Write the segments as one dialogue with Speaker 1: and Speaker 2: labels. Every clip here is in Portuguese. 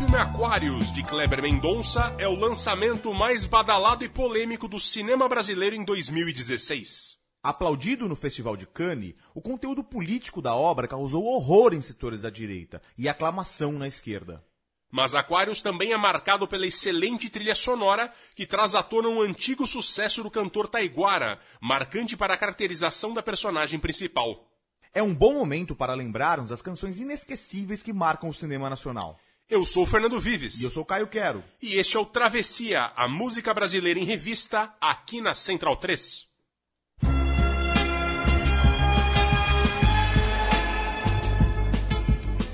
Speaker 1: Filme Aquários, de Kleber Mendonça, é o lançamento mais badalado e polêmico do cinema brasileiro em 2016.
Speaker 2: Aplaudido no Festival de Cannes, o conteúdo político da obra causou horror em setores da direita e aclamação na esquerda.
Speaker 1: Mas Aquários também é marcado pela excelente trilha sonora que traz à tona um antigo sucesso do cantor Taiguara, marcante para a caracterização da personagem principal.
Speaker 2: É um bom momento para lembrarmos as canções inesquecíveis que marcam o cinema nacional.
Speaker 1: Eu sou o Fernando Vives.
Speaker 2: E eu sou Caio Quero.
Speaker 1: E este é o Travessia, a música brasileira em revista, aqui na Central 3.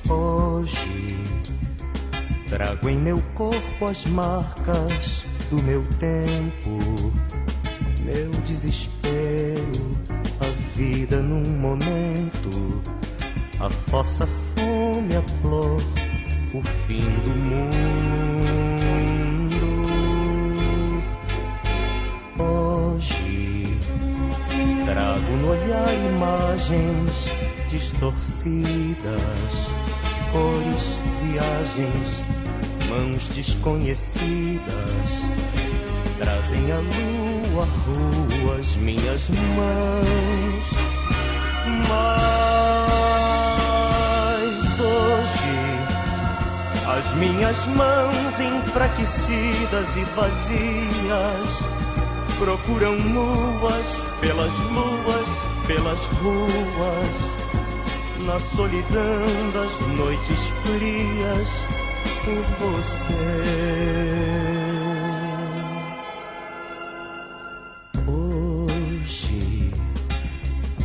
Speaker 3: Hoje trago em meu corpo as marcas do meu tempo, meu desespero, a vida num momento, a fossa, fome, a flor, o fim do mundo. Hoje trago no olhar imagens distorcidas, cores, viagens, mãos desconhecidas trazem a lua, rua, as minhas mãos. Mas as minhas mãos enfraquecidas e vazias procuram nuas pelas luas, pelas ruas, na solidão das noites frias por você. Hoje,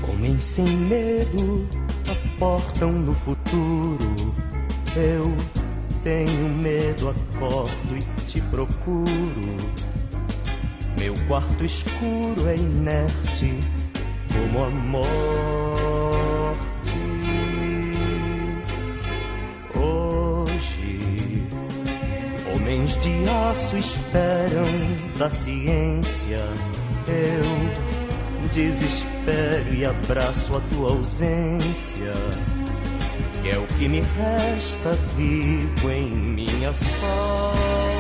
Speaker 3: homens sem medo aportam no futuro. Eu tenho medo, acordo e te procuro. Meu quarto escuro é inerte como a morte. Hoje, homens de aço esperam da ciência. Eu desespero e abraço a tua ausência. Que é o que me resta vivo em minha sorte.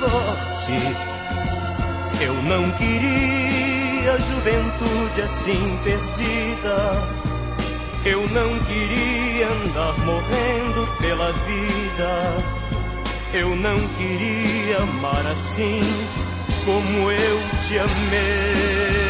Speaker 3: sorte. Eu não queria juventude assim perdida. Eu não queria andar morrendo pela vida. Eu não queria amar assim como eu te amei.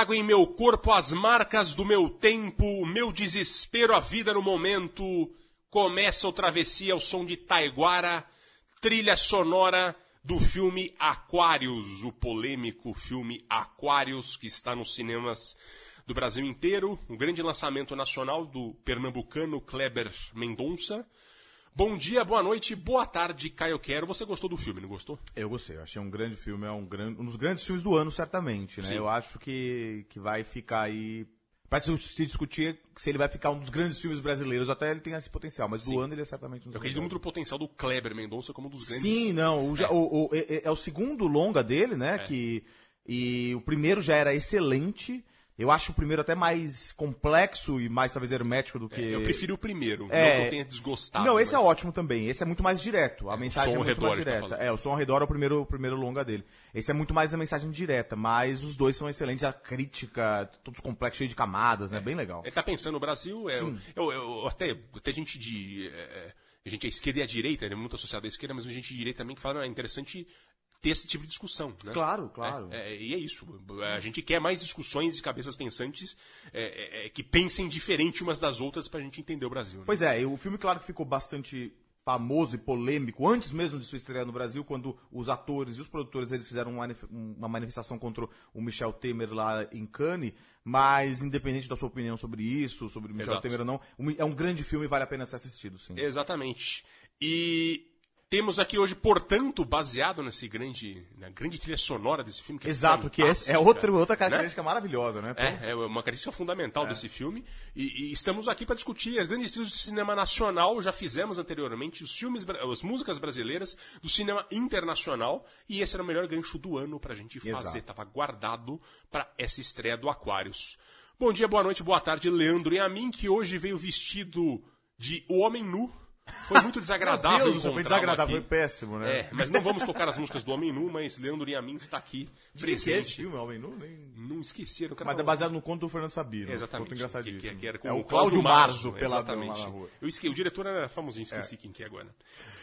Speaker 1: trago em meu corpo as marcas do meu tempo, meu desespero, a vida no momento. Começa o Travessia ao som de Taiguara, trilha sonora do filme Aquários, o polêmico filme Aquários, que está nos cinemas do Brasil inteiro, um grande lançamento nacional do pernambucano Kleber Mendonça. Bom dia, boa noite, boa tarde, Caio Quero. Você gostou do filme, não gostou?
Speaker 2: Eu gostei, eu achei um grande filme, é um, gran... um dos grandes filmes do ano, certamente, né?
Speaker 1: Sim.
Speaker 2: Eu acho que, que vai ficar aí. Pode se se discutir se ele vai ficar um dos grandes filmes brasileiros, até ele tem esse potencial, mas
Speaker 1: Sim.
Speaker 2: do ano ele é certamente um dos
Speaker 1: Eu acredito muito no potencial do Kleber Mendonça como um dos grandes.
Speaker 2: Sim, não. o
Speaker 1: É.
Speaker 2: o- o- é, é- é o segundo longa dele, né?
Speaker 1: É.
Speaker 2: Que, e o primeiro já era excelente. Eu acho o primeiro até mais complexo e mais talvez hermético do que.
Speaker 1: É, eu prefiro o primeiro,
Speaker 2: É.
Speaker 1: não que eu tenha desgostado.
Speaker 2: Não, esse é
Speaker 1: mas-
Speaker 2: ótimo também. Esse é muito mais direto. A
Speaker 1: É, o
Speaker 2: mensagem
Speaker 1: som
Speaker 2: é
Speaker 1: ao
Speaker 2: muito
Speaker 1: redor,
Speaker 2: mais
Speaker 1: tá
Speaker 2: direta.
Speaker 1: falando.
Speaker 2: é, o som ao redor é o primeiro, o primeiro longa dele. Esse é muito mais a mensagem direta, mas os dois são excelentes. A crítica, todos complexos, cheio de camadas, né? Bem legal.
Speaker 1: Ele tá pensando no Brasil, é, eu, eu- eu- até, até gente de. é, a gente é esquerda e a direita, ele é muito associado à esquerda, mas gente de direita também que fala, "Não, é interessante ter esse tipo de discussão, né?
Speaker 2: Claro, claro.
Speaker 1: É, é, e é isso. A gente quer mais discussões de cabeças pensantes é, é, é, que pensem diferente umas das outras pra gente entender o Brasil. né?
Speaker 2: Pois é, e o filme, claro que ficou bastante famoso e polêmico antes mesmo de sua estreia no Brasil, quando os atores e os produtores eles fizeram uma manif- uma manifestação contra o Michel Temer lá em Cannes, mas independente da sua opinião sobre isso, sobre o Michel
Speaker 1: Exato.
Speaker 2: Temer ou não, é um grande filme e vale a pena ser assistido, sim.
Speaker 1: Exatamente. E temos aqui hoje, portanto, baseado nesse grande, na grande trilha sonora desse filme. Que é
Speaker 2: Exato, que é
Speaker 1: fantástica,
Speaker 2: outra, outra
Speaker 1: né?
Speaker 2: característica maravilhosa, né?
Speaker 1: É, é uma característica fundamental desse filme. E, e estamos aqui para discutir as grandes trilhas do cinema nacional. Já fizemos anteriormente os filmes, as músicas brasileiras do cinema internacional. E esse era o melhor gancho do ano para a gente fazer.
Speaker 2: Exato.
Speaker 1: Estava guardado para essa estreia do Aquarius. Bom dia, boa noite, boa tarde, Leandro e a mim, que hoje veio vestido de O Homem Nu. Foi muito desagradável
Speaker 2: Deus, foi desagradável,
Speaker 1: aqui.
Speaker 2: foi péssimo, né?
Speaker 1: É, mas não vamos tocar as músicas do Homem Nu, mas Leandro Yamin está aqui,
Speaker 2: De que é esse
Speaker 1: presente.
Speaker 2: filme, Homem Nu? Nem...
Speaker 1: Não esqueceram.
Speaker 2: Mas é baseado no conto do Fernando Sabino.
Speaker 1: Exatamente.
Speaker 2: Conto engraçadíssimo.
Speaker 1: Que, que era com
Speaker 2: é o Cláudio Marzo, peladão
Speaker 1: exatamente.
Speaker 2: lá na rua.
Speaker 1: Eu esqueci, o diretor era famosinho, esqueci quem que é agora.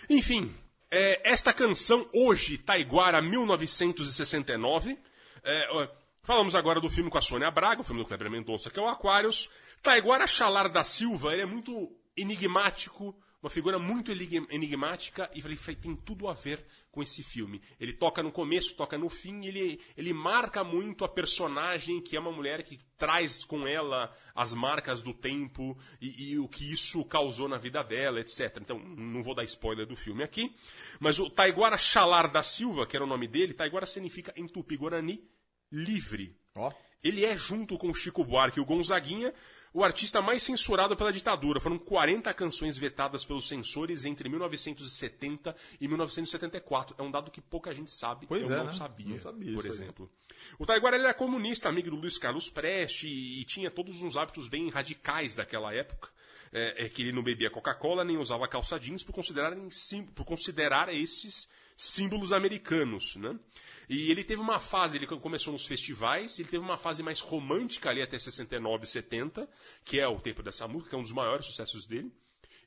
Speaker 1: Enfim, é, esta canção hoje, Taiguara 1969. é, falamos agora do filme com a Sônia Braga, o filme do Kleber Mendonça, que é o Aquarius. Taiguara Chalar da Silva, ele é muito enigmático, uma figura muito enig- enigmática e ele tem tudo a ver com esse filme. Ele toca no começo, toca no fim, ele, ele marca muito a personagem, que é uma mulher que traz com ela as marcas do tempo e, e o que isso causou na vida dela, etc. Então, não vou dar spoiler do filme aqui, mas o Taiguara Chalar da Silva, que era o nome dele, Taiguara significa em tupi-guarani livre.
Speaker 2: Ó.
Speaker 1: Ele é, junto com o Chico Buarque e o Gonzaguinha, o artista mais censurado pela ditadura. Foram 40 canções vetadas pelos censores entre 1970 e 1974. É um dado que pouca gente sabe.
Speaker 2: Pois
Speaker 1: Eu
Speaker 2: é,
Speaker 1: não
Speaker 2: né?
Speaker 1: sabia,
Speaker 2: Não sabia
Speaker 1: por
Speaker 2: isso aí.
Speaker 1: exemplo. O Taiguara ele era comunista, amigo do Luiz Carlos Preste, e, e tinha todos uns hábitos bem radicais daquela época. É, é que ele não bebia Coca-Cola nem usava calça jeans por considerarem sim- por considerar estes símbolos americanos, né? E ele teve uma fase, ele começou nos festivais, ele teve uma fase mais romântica ali até 69, 70, que é o tempo dessa música, que é um dos maiores sucessos dele.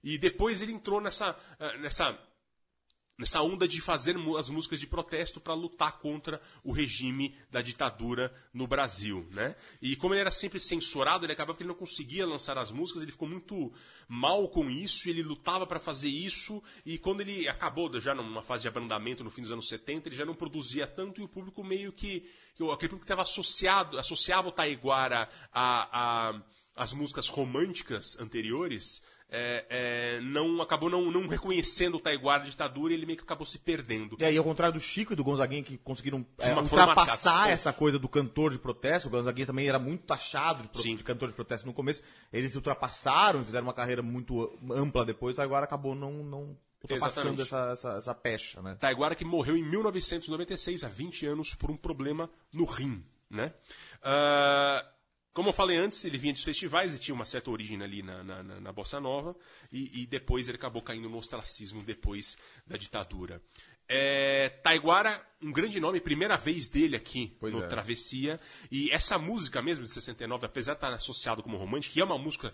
Speaker 1: E depois ele entrou nessa, eh, nessa nessa onda de fazer as músicas de protesto para lutar contra o regime da ditadura no Brasil, né? E como ele era sempre censurado, ele acabava que ele não conseguia lançar as músicas, ele ficou muito mal com isso, ele lutava para fazer isso, e quando ele acabou já numa fase de abrandamento no fim dos anos 70, ele já não produzia tanto e o público meio que, aquele público que estava associado, associava o Taiguara a, a as músicas românticas anteriores, é, é, não acabou não, não reconhecendo o Taiguara ditadura e ele meio que acabou se perdendo.
Speaker 2: É, e ao contrário do Chico e do Gonzaguinha, que conseguiram é, ultrapassar essa coisa do cantor de protesto, o Gonzaguinha também era muito taxado de, pro- de cantor de protesto no começo, eles ultrapassaram, fizeram uma carreira muito ampla depois, agora acabou não, não ultrapassando essa, essa, essa pecha, né?
Speaker 1: Taiguara que morreu em 1996, há 20 anos, por um problema no rim, né? Ah, como eu falei antes, ele vinha dos festivais, ele tinha uma certa origem ali na, na, na- na Bossa Nova, e, e depois ele acabou caindo no ostracismo depois da ditadura. É, Taiguara, um grande nome, primeira vez dele aqui
Speaker 2: Pois
Speaker 1: no
Speaker 2: é.
Speaker 1: Travessia, e essa música mesmo de 69, apesar de estar associado como romântica, que é uma música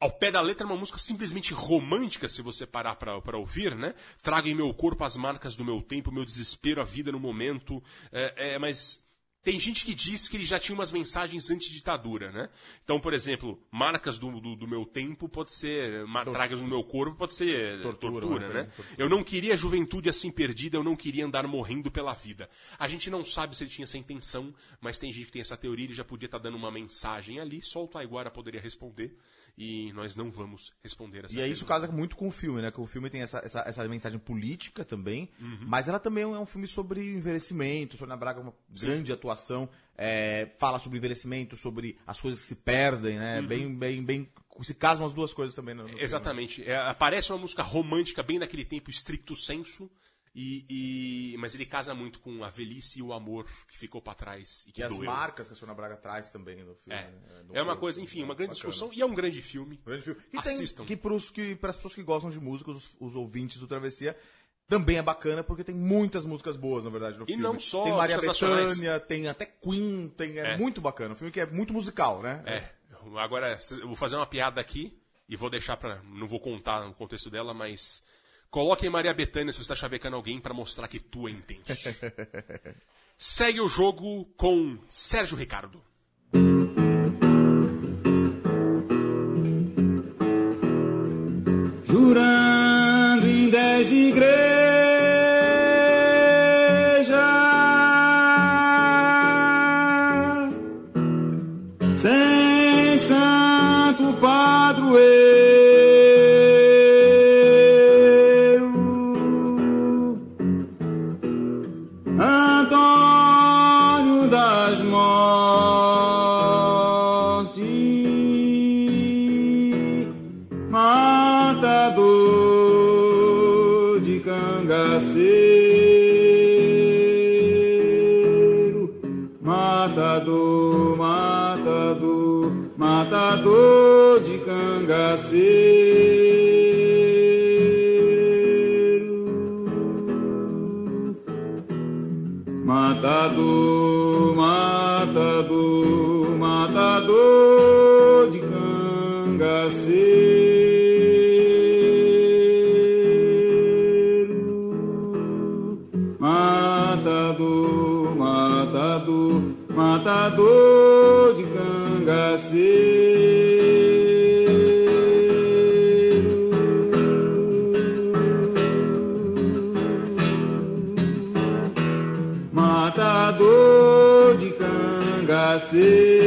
Speaker 1: ao pé da letra, é uma música simplesmente romântica, se você parar pra, pra ouvir, né? Trago em meu corpo as marcas do meu tempo, meu desespero, a vida no momento. É, é, mas tem gente que diz que ele já tinha umas mensagens anti-ditadura, né? Então, por exemplo, marcas do, do, do meu tempo pode ser. Tragas no meu corpo pode ser
Speaker 2: Tortura,
Speaker 1: tortura,
Speaker 2: uma
Speaker 1: né?
Speaker 2: coisa, tortura.
Speaker 1: Eu não queria a juventude assim perdida, eu não queria andar morrendo pela vida. A gente não sabe se ele tinha essa intenção, mas tem gente que tem essa teoria, ele já podia estar dando uma mensagem ali, só o Taiguara poderia responder, e nós não vamos responder essa
Speaker 2: E aí isso casa muito com o filme, né? Que o filme tem essa, essa, essa mensagem política também,
Speaker 1: Uhum.
Speaker 2: mas ela também é um filme sobre envelhecimento. Sônia Braga é uma grande atuação, é, fala sobre envelhecimento, sobre as coisas que se perdem, né? Bem, bem, bem. Se casam as duas coisas também. No, no.
Speaker 1: Uhum. Exatamente. É, aparece uma música romântica bem daquele tempo estricto senso, E, e- mas ele casa muito com a velhice e o amor que ficou pra trás e que
Speaker 2: E as
Speaker 1: doeu.
Speaker 2: marcas que a Sônia Braga traz também no filme.
Speaker 1: É,
Speaker 2: né? No
Speaker 1: é uma
Speaker 2: corpo,
Speaker 1: coisa, enfim, uma grande
Speaker 2: bacana.
Speaker 1: discussão e é um grande filme.
Speaker 2: Grande filme. E tem,
Speaker 1: Assistam.
Speaker 2: que, pros, que para as pessoas que gostam de música, os, os ouvintes do Travessia, também é bacana porque tem muitas músicas boas, na verdade, no filme.
Speaker 1: não só
Speaker 2: Tem Maria Bethânia, tem até Queen, tem, é,
Speaker 1: É.
Speaker 2: muito bacana. Um filme que é muito musical, né?
Speaker 1: É, agora eu vou fazer uma piada aqui e vou deixar pra. Não vou contar o contexto dela, mas. Coloque em Maria Bethânia se você tá chavecando alguém pra mostrar que tu entende. Segue o jogo com Sérgio Ricardo.
Speaker 4: jurando em dez igrejas, cangaceiro.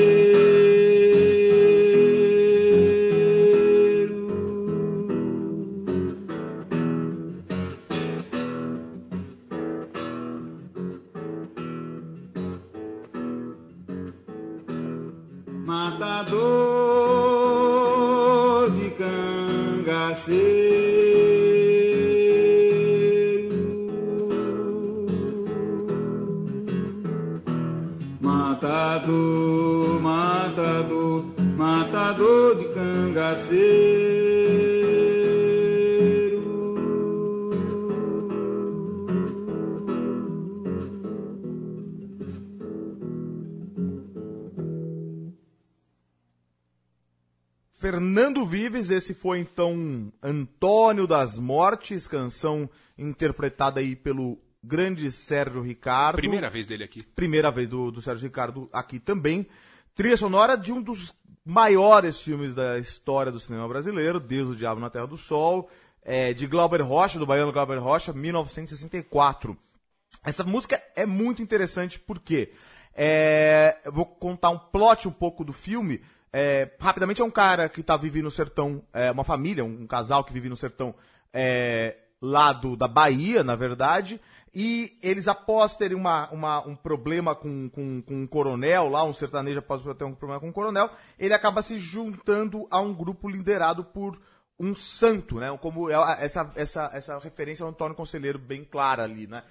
Speaker 2: Esse foi então Antônio das Mortes, canção interpretada aí pelo grande Sérgio Ricardo.
Speaker 1: Primeira vez dele aqui.
Speaker 2: Primeira vez do, do Sérgio Ricardo aqui também. Trilha sonora de um dos maiores filmes da história do cinema brasileiro, Deus, o Diabo na Terra do Sol, é, de Glauber Rocha, do baiano Glauber Rocha, 1964. Essa música é muito interessante porque é, eu vou contar um plot um pouco do filme. É, rapidamente é um cara que tá vivendo no sertão, é, uma família, um, casal que vive no sertão é, lá da Bahia, na verdade, e eles após terem uma, uma- um problema com, com, com um coronel lá, um sertanejo após ter um problema com um coronel, ele acaba se juntando a um grupo liderado por um santo, né? Como é essa, essa, essa referência ao Antônio Conselheiro bem clara ali, né?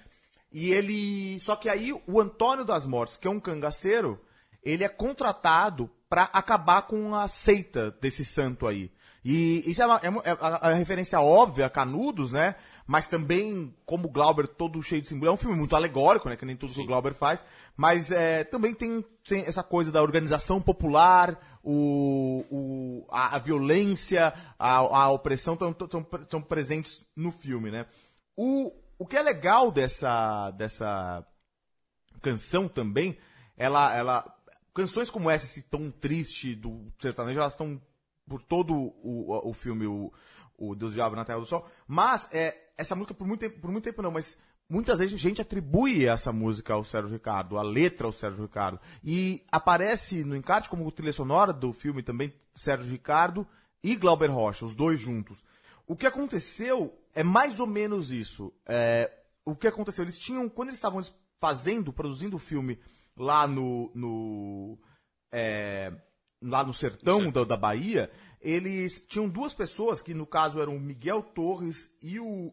Speaker 2: E ele. Só que aí o Antônio das Mortes, que é um cangaceiro, ele é contratado para acabar com a seita desse santo aí. E isso é, uma, é uma- é a, referência óbvia a Canudos, né? Mas também, como o Glauber todo cheio de símbolo, é um filme muito alegórico, né? Que nem tudo que o Glauber faz. Mas é, também tem, tem essa coisa da organização popular, o, o, a, a violência, a, a opressão estão presentes no filme, né? O, o que é legal dessa, dessa canção também, ela, ela, canções como essa, esse tom triste do sertanejo, elas estão por todo o, o filme, o, o Deus do Diabo na Terra do Sol, mas é, essa música por muito tempo, por muito tempo não, mas muitas vezes a gente atribui essa música ao Sérgio Ricardo, a letra ao Sérgio Ricardo, e aparece no encarte como trilha sonora do filme também Sérgio Ricardo e Glauber Rocha, os dois juntos. O que aconteceu é mais ou menos isso. É, o que aconteceu? Eles tinham, quando eles estavam fazendo, produzindo o filme lá no. no é, lá no sertão da, da Bahia, eles tinham duas pessoas, que no caso eram o Miguel Torres e o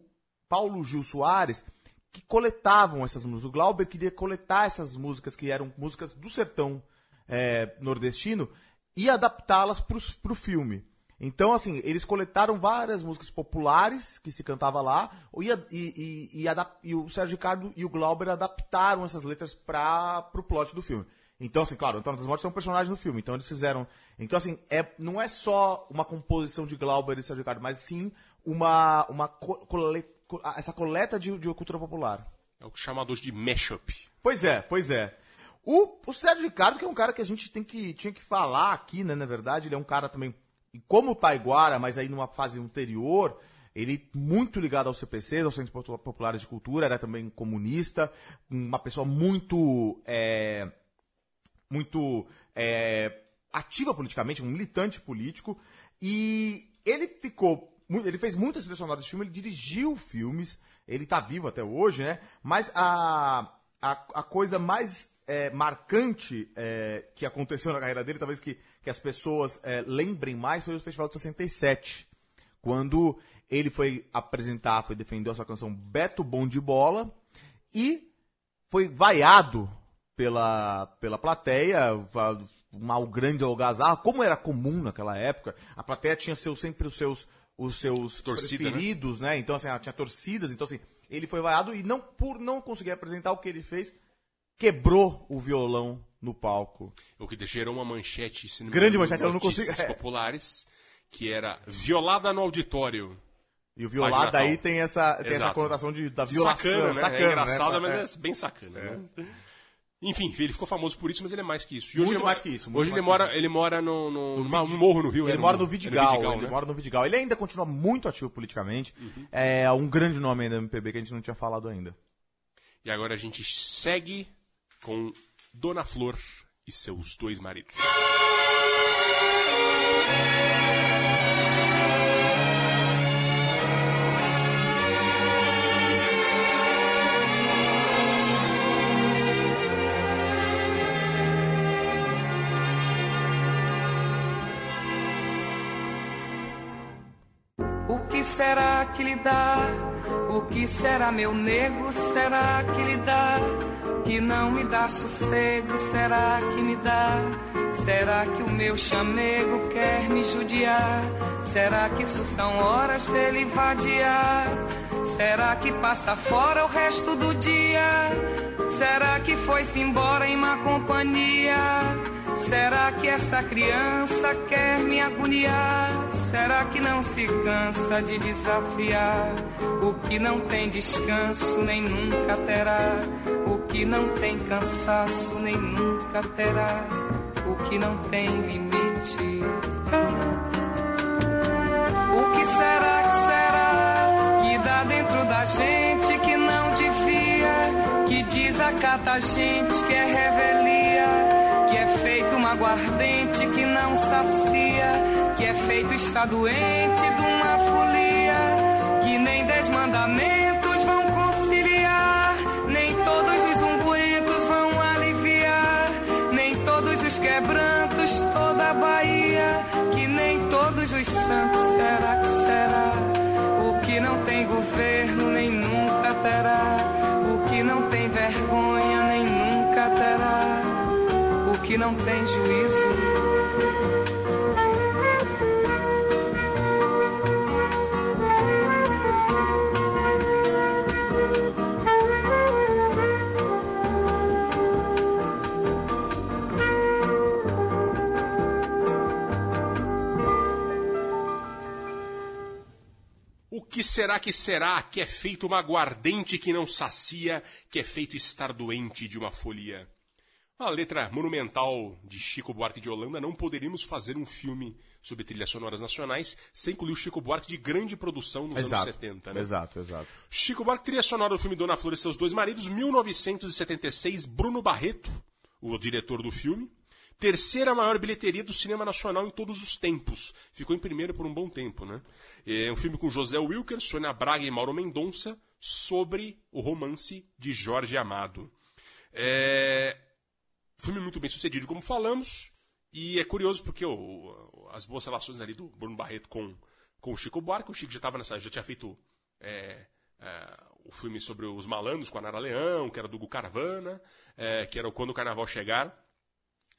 Speaker 2: Paulo Gil Soares, que coletavam essas músicas. O Glauber queria coletar essas músicas que eram músicas do sertão é, nordestino e adaptá-las para o filme. Então, assim, eles coletaram várias músicas populares que se cantava lá, e, e- e- e e o Sérgio Ricardo e o Glauber adaptaram essas letras para o plot do filme. Então, assim, claro, o Antônio das Mortes é um personagem no filme, então eles fizeram. Então, assim, é, não é só uma composição de Glauber e Sérgio Ricardo, mas sim uma, uma essa coleta de, de cultura popular.
Speaker 1: É o chamado hoje de mashup.
Speaker 2: Pois é, pois é. O, o Sérgio Ricardo, que é um cara que a gente tem que, tinha que falar aqui, né? Na verdade, ele é um cara também, como o Taiguara, mas aí numa fase anterior, ele muito ligado ao CPC, aos Centros Popu- Populares de Cultura, era também comunista, uma pessoa muito. é, muito é, ativa politicamente, um militante político, e ele ficou. Ele fez muitas trilhas de filme, ele dirigiu filmes, ele tá vivo até hoje, né? Mas a, a, a coisa mais é, marcante é, que aconteceu na carreira dele, talvez que, que as pessoas é, lembrem mais, foi o Festival de 67. Quando ele foi apresentar, foi defender a sua canção Beto Bom de Bola e foi vaiado pela, pela plateia, uma grande algazarra, como era comum naquela época. A plateia tinha seus, sempre os seus, os seus
Speaker 1: Torcida, né?
Speaker 2: preferidos, né? Então, assim, ela tinha torcidas, então, assim, ele foi vaiado e não, por não conseguir apresentar o que ele fez, quebrou o violão no palco.
Speaker 1: O que gerou uma manchete,
Speaker 2: Grande manchete, eu não consigo- é.
Speaker 1: populares, que era violada no auditório.
Speaker 2: E o
Speaker 1: tal.
Speaker 2: aí tem essa, tem essa conotação de, da violação.
Speaker 1: Sacana, né?
Speaker 2: sacana,
Speaker 1: é engraçada,
Speaker 2: né?
Speaker 1: mas é bem sacana. né? Enfim, ele ficou famoso por isso, mas ele é mais que isso. E
Speaker 2: Muito
Speaker 1: hoje ele
Speaker 2: mais
Speaker 1: mora-
Speaker 2: que isso, muito
Speaker 1: Hoje ele mora, ele mora no, no, numa- no morro no Rio.
Speaker 2: Ele
Speaker 1: né?
Speaker 2: mora no
Speaker 1: é
Speaker 2: Vidigal, ele
Speaker 1: né?
Speaker 2: mora no Vidigal. Ele ainda continua muito ativo politicamente. É um grande nome ainda do MPB que a gente não tinha falado ainda.
Speaker 1: E agora a gente segue com Dona Flor e seus dois maridos.
Speaker 5: Será que lhe dá? O que será, meu nego? Será que lhe dá? Que não me dá sossego? Será que me dá? Será que o meu chamego quer me judiar? Será que isso são horas dele vadiar? Será que passa fora o resto do dia? Será que foi-se embora em má companhia? Será que essa criança quer me agoniar? Será que não se cansa de desafiar? O que não tem descanso nem nunca terá. O que não tem cansaço nem nunca terá. O que não tem limite. O que será que será que dá dentro da gente que não desacata a gente que é revelia, que é feito uma aguardente que não sacia, que é feito está doente de uma folia, que nem dez mandamentos vão conciliar, nem todos os ungüentos vão aliviar, nem todos os quebrantos toda a Bahia, que nem todos os santos será que será? O que não tem governo nem nunca terá, vergonha nem nunca terá, o que não tem juízo.
Speaker 1: Será que será que é feito uma aguardente que não sacia, que é feito estar doente de uma folia? A letra monumental de Chico Buarque de Holanda, não poderíamos fazer um filme sobre trilhas sonoras nacionais sem incluir o Chico Buarque de grande produção nos anos 70, né?
Speaker 2: Exato, exato.
Speaker 1: Chico Buarque, trilha sonora do filme Dona Flor e seus dois maridos, 1976, Bruno Barreto, o diretor do filme. Terceira maior bilheteria do cinema nacional em todos os tempos. Ficou em primeiro por um bom tempo, né? É um filme com José Wilker, Sônia Braga e Mauro Mendonça sobre o romance de Jorge Amado. É... Filme muito bem sucedido, como falamos. E é curioso porque o- as boas relações ali do Bruno Barreto com, com o Chico Buarque. O Chico já estava nessa, já tinha feito é, é, o filme sobre os malandros com a Nara Leão, que era do Hugo Carvana, é, que era o Quando o Carnaval Chegar.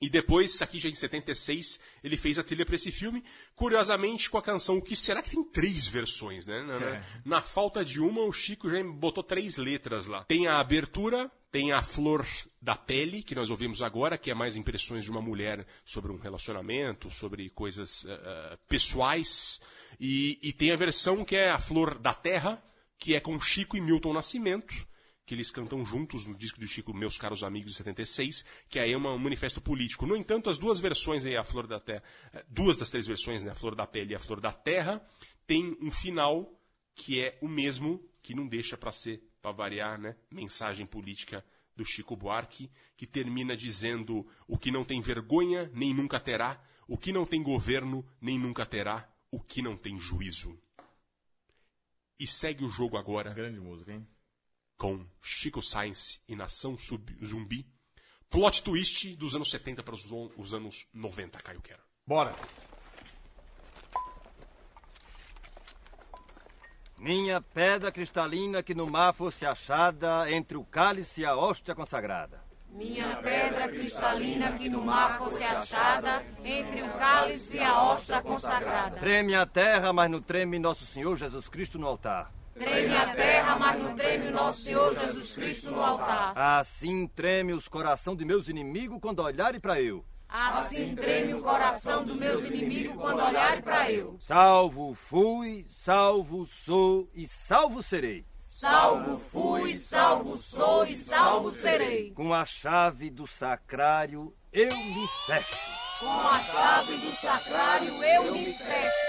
Speaker 1: E depois, aqui já em 76, ele fez a trilha para esse filme, curiosamente com a canção O Que Será que tem três versões, né? Na, na- na falta de uma, o Chico já botou três letras lá. Tem a abertura, tem a Flor da Pele, que nós ouvimos agora, que é mais impressões de uma mulher sobre um relacionamento, sobre coisas eh, pessoais. E, e tem a versão que é a Flor da Terra, que é com Chico e Milton Nascimento que eles cantam juntos no disco do Chico, Meus Caros Amigos, de 76, que aí é um manifesto político. No entanto, as duas versões aí, a Flor da Terra, eh, duas das três versões, né, a Flor da Pele e a Flor da Terra, tem um final que é o mesmo, que não deixa para ser, para variar, né, mensagem política do Chico Buarque, que termina dizendo o que não tem vergonha, nem nunca terá, o que não tem governo, nem nunca terá, o que não tem juízo. E segue o jogo agora
Speaker 2: Grande música, hein?
Speaker 1: Com Chico Science e Nação Sub- Zumbi. Plot twist dos anos 70 para os anos 90, Caio Quero.
Speaker 2: Bora.
Speaker 6: Minha pedra cristalina que no mar fosse achada entre o cálice e a hóstia consagrada.
Speaker 7: Minha pedra cristalina que no mar fosse achada entre o cálice e a hóstia consagrada.
Speaker 6: Treme a terra, mas não treme Nosso Senhor Jesus Cristo no altar.
Speaker 7: Treme a terra, mas não treme o nosso Senhor Jesus Cristo no altar.
Speaker 6: Assim treme os coração de meus inimigos quando olharem para eu.
Speaker 7: Assim treme o coração dos meus inimigos quando olharem para eu.
Speaker 6: Salvo fui, salvo sou e salvo serei.
Speaker 7: Salvo fui, salvo sou e salvo serei.
Speaker 6: Com a chave do sacrário eu me fecho.
Speaker 7: Com a chave do sacrário eu me fecho.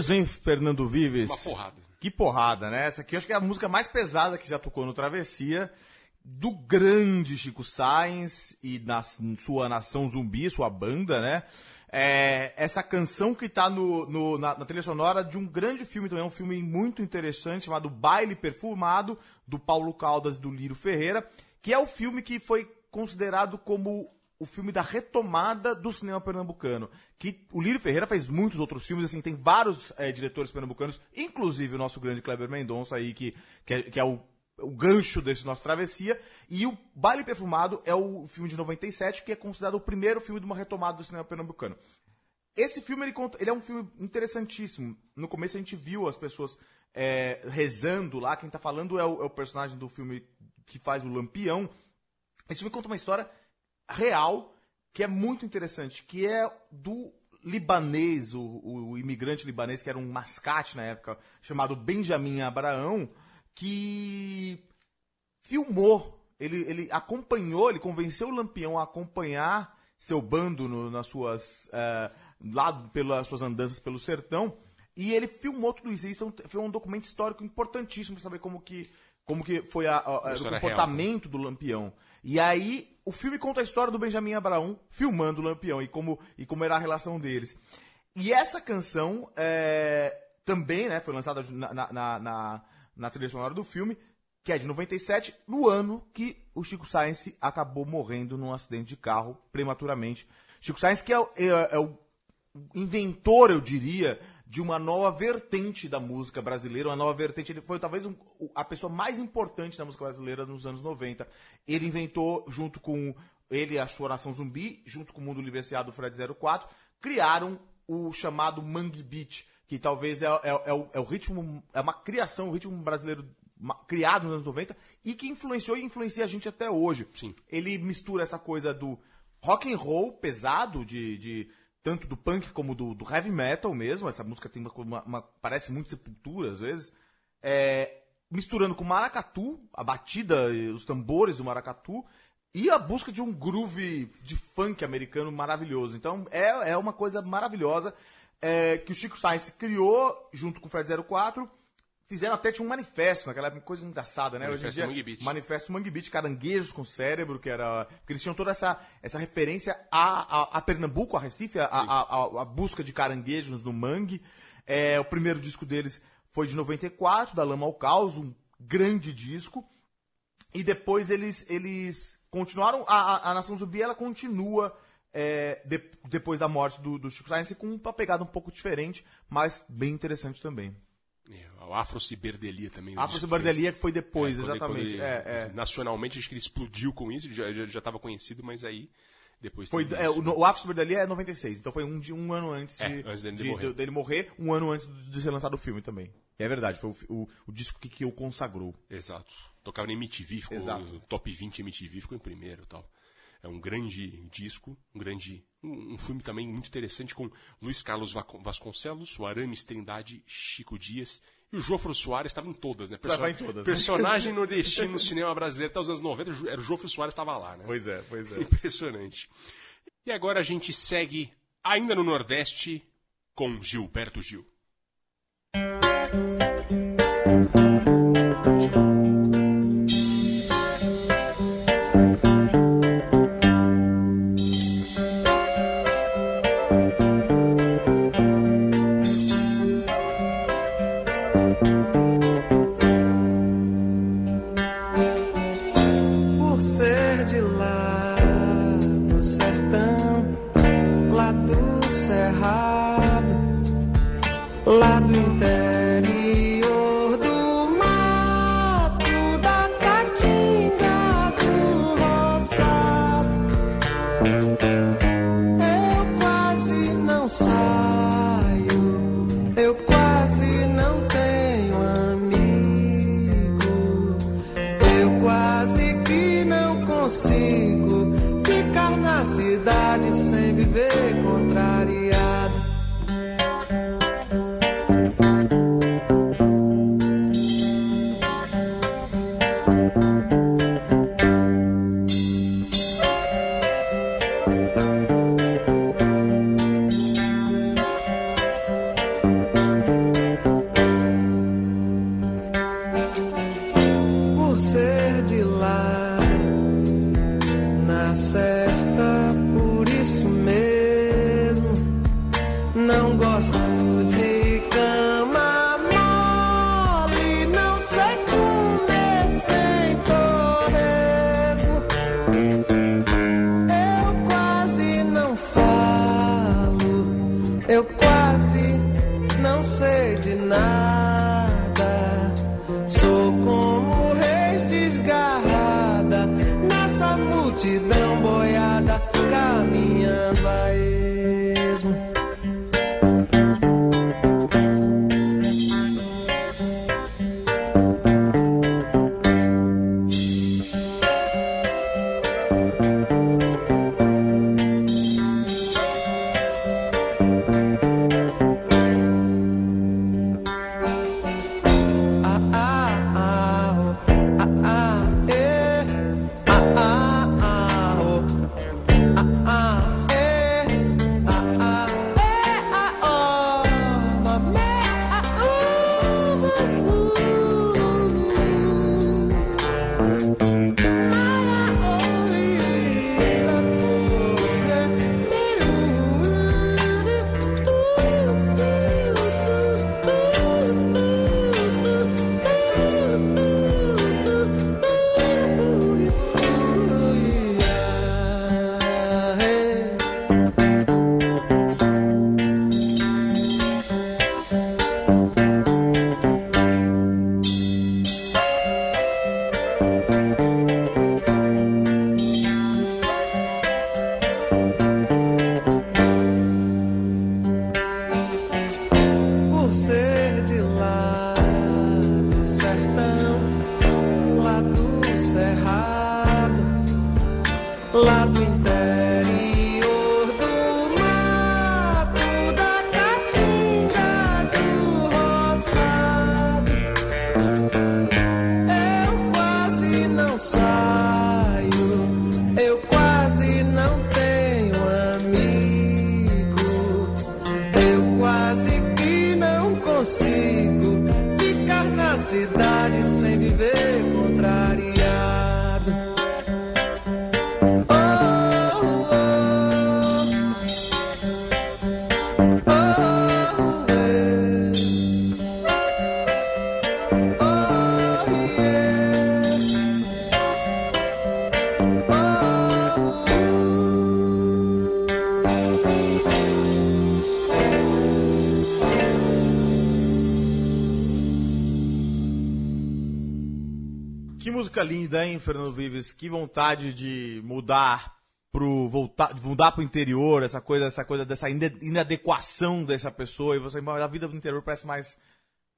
Speaker 2: peso, hein, Fernando Vives?
Speaker 1: Uma porrada.
Speaker 2: Que porrada, né? Essa aqui eu acho que é a música mais pesada que já tocou no Travessia, do grande Chico Sainz e na sua Nação Zumbi, sua banda, né? É, essa canção que tá no, no- na, na trilha sonora de um grande filme também, um filme muito interessante, chamado Baile Perfumado, do Paulo Caldas e do Lírio Ferreira, que é o filme que foi considerado como o filme da retomada do cinema pernambucano. Que o Lírio Ferreira fez muitos outros filmes, assim, tem vários eh, diretores pernambucanos, inclusive o nosso grande Kleber Mendonça aí, que, que, é, que é o, o gancho desse nosso travessia. E o Baile Perfumado é o filme de 97, que é considerado o primeiro filme de uma retomada do cinema pernambucano. esse filme ele, conta, ele é um filme interessantíssimo. No começo a gente viu as pessoas é, rezando lá. Quem tá falando é o, é o personagem do filme que faz o Lampião. Esse filme conta uma história real que é muito interessante, que é do libanês, o, o imigrante libanês, que era um mascate na época, chamado Benjamin Abraão, que filmou, ele, ele acompanhou, ele convenceu o Lampião a acompanhar seu bando no- nas suas. eh, lá pelas suas andanças pelo sertão. E ele filmou tudo isso. Isso é foi um documento histórico importantíssimo para saber como que, como que foi a- a-
Speaker 8: Uma
Speaker 2: o comportamento do Lampião. E aí, o filme conta a história do Benjamin Abraão filmando o Lampião e como, e como era a relação deles. E essa canção é, também né, foi lançada na, na, na, na- trilha sonora do filme, que é de 97, no ano que o Chico Science acabou morrendo num acidente de carro prematuramente. Chico Science que é, é- é o inventor, eu diria, de uma nova vertente da música brasileira, uma nova vertente. Ele foi talvez um- a pessoa mais importante da música brasileira nos anos 90. Ele inventou, junto com ele e a sua Nação Zumbi, junto com o Mundo Livre S.A. do Fred 04, criaram o chamado Mangue Beat, que talvez é, é- é o, é o ritmo, é uma criação, o ritmo brasileiro criado nos anos 90 e que influenciou e influencia a gente até hoje.
Speaker 8: Sim.
Speaker 2: Ele mistura essa coisa do rock and roll pesado, de, de- tanto do punk como do, do heavy metal mesmo. Essa música tem uma, uma- uma- parece muito sepultura às vezes. É, misturando com maracatu, a batida, os tambores do maracatu e a busca de um groove de funk americano maravilhoso. Então é, é uma coisa maravilhosa é, que o Chico Science criou junto com o Fred 04. Fizeram até tinha um manifesto naquela época, coisa engraçada, né?
Speaker 8: Manifesto
Speaker 2: Hoje em dia. Manifesto Mangue Beat, caranguejos com cérebro, que era. Porque eles tinham toda essa, essa referência a, a, a Pernambuco, a Recife, a, a, a- busca de caranguejos no mangue. É, o primeiro disco deles foi de 94, da Lama ao Caos, um grande disco. E depois eles, eles continuaram. A, a, a Nação Zumbi ela continua é, de- depois da morte do, do Chico Science com uma pegada um pouco diferente, mas bem interessante também.
Speaker 8: É, o Afro Ciberdelia também.
Speaker 2: Afro Ciberdelia que foi depois,
Speaker 8: É, quando
Speaker 2: exatamente.
Speaker 8: quando ele-
Speaker 2: É, é.
Speaker 8: Nacionalmente, acho que ele explodiu com isso, ele já estava conhecido, mas aí depois
Speaker 2: Foi, é, o, o Afro Ciberdelia é 96, então foi um, de, um ano antes,
Speaker 8: É,
Speaker 2: de,
Speaker 8: antes dele
Speaker 2: de-
Speaker 8: morrer.
Speaker 2: de- dele morrer, um ano antes de ser lançado o filme também. E é verdade, foi o, o- o disco que, que o consagrou.
Speaker 8: Exato. Tocava na MTV, ficou
Speaker 2: Exato.
Speaker 8: top 20 MTV, ficou em primeiro e tal. É um grande disco, um grande. Um, um filme também muito interessante com Luiz Carlos Vasconcelos, o Arames Trindade, Chico Dias e o Jofro Soares estava em todas, né?
Speaker 2: Tava em todas, né?
Speaker 8: Personagem nordestino no cinema brasileiro até os anos 90, o- era o Jofro Soares estava lá, né?
Speaker 2: Pois é, pois é.
Speaker 8: Impressionante. E agora a gente segue ainda no Nordeste com Gilberto Gil.
Speaker 2: Música linda, hein, Fernando Vives? Que vontade de mudar pro voltar, de mudar pro interior, essa coisa, essa coisa dessa inadequação dessa pessoa e você a vida do interior parece mais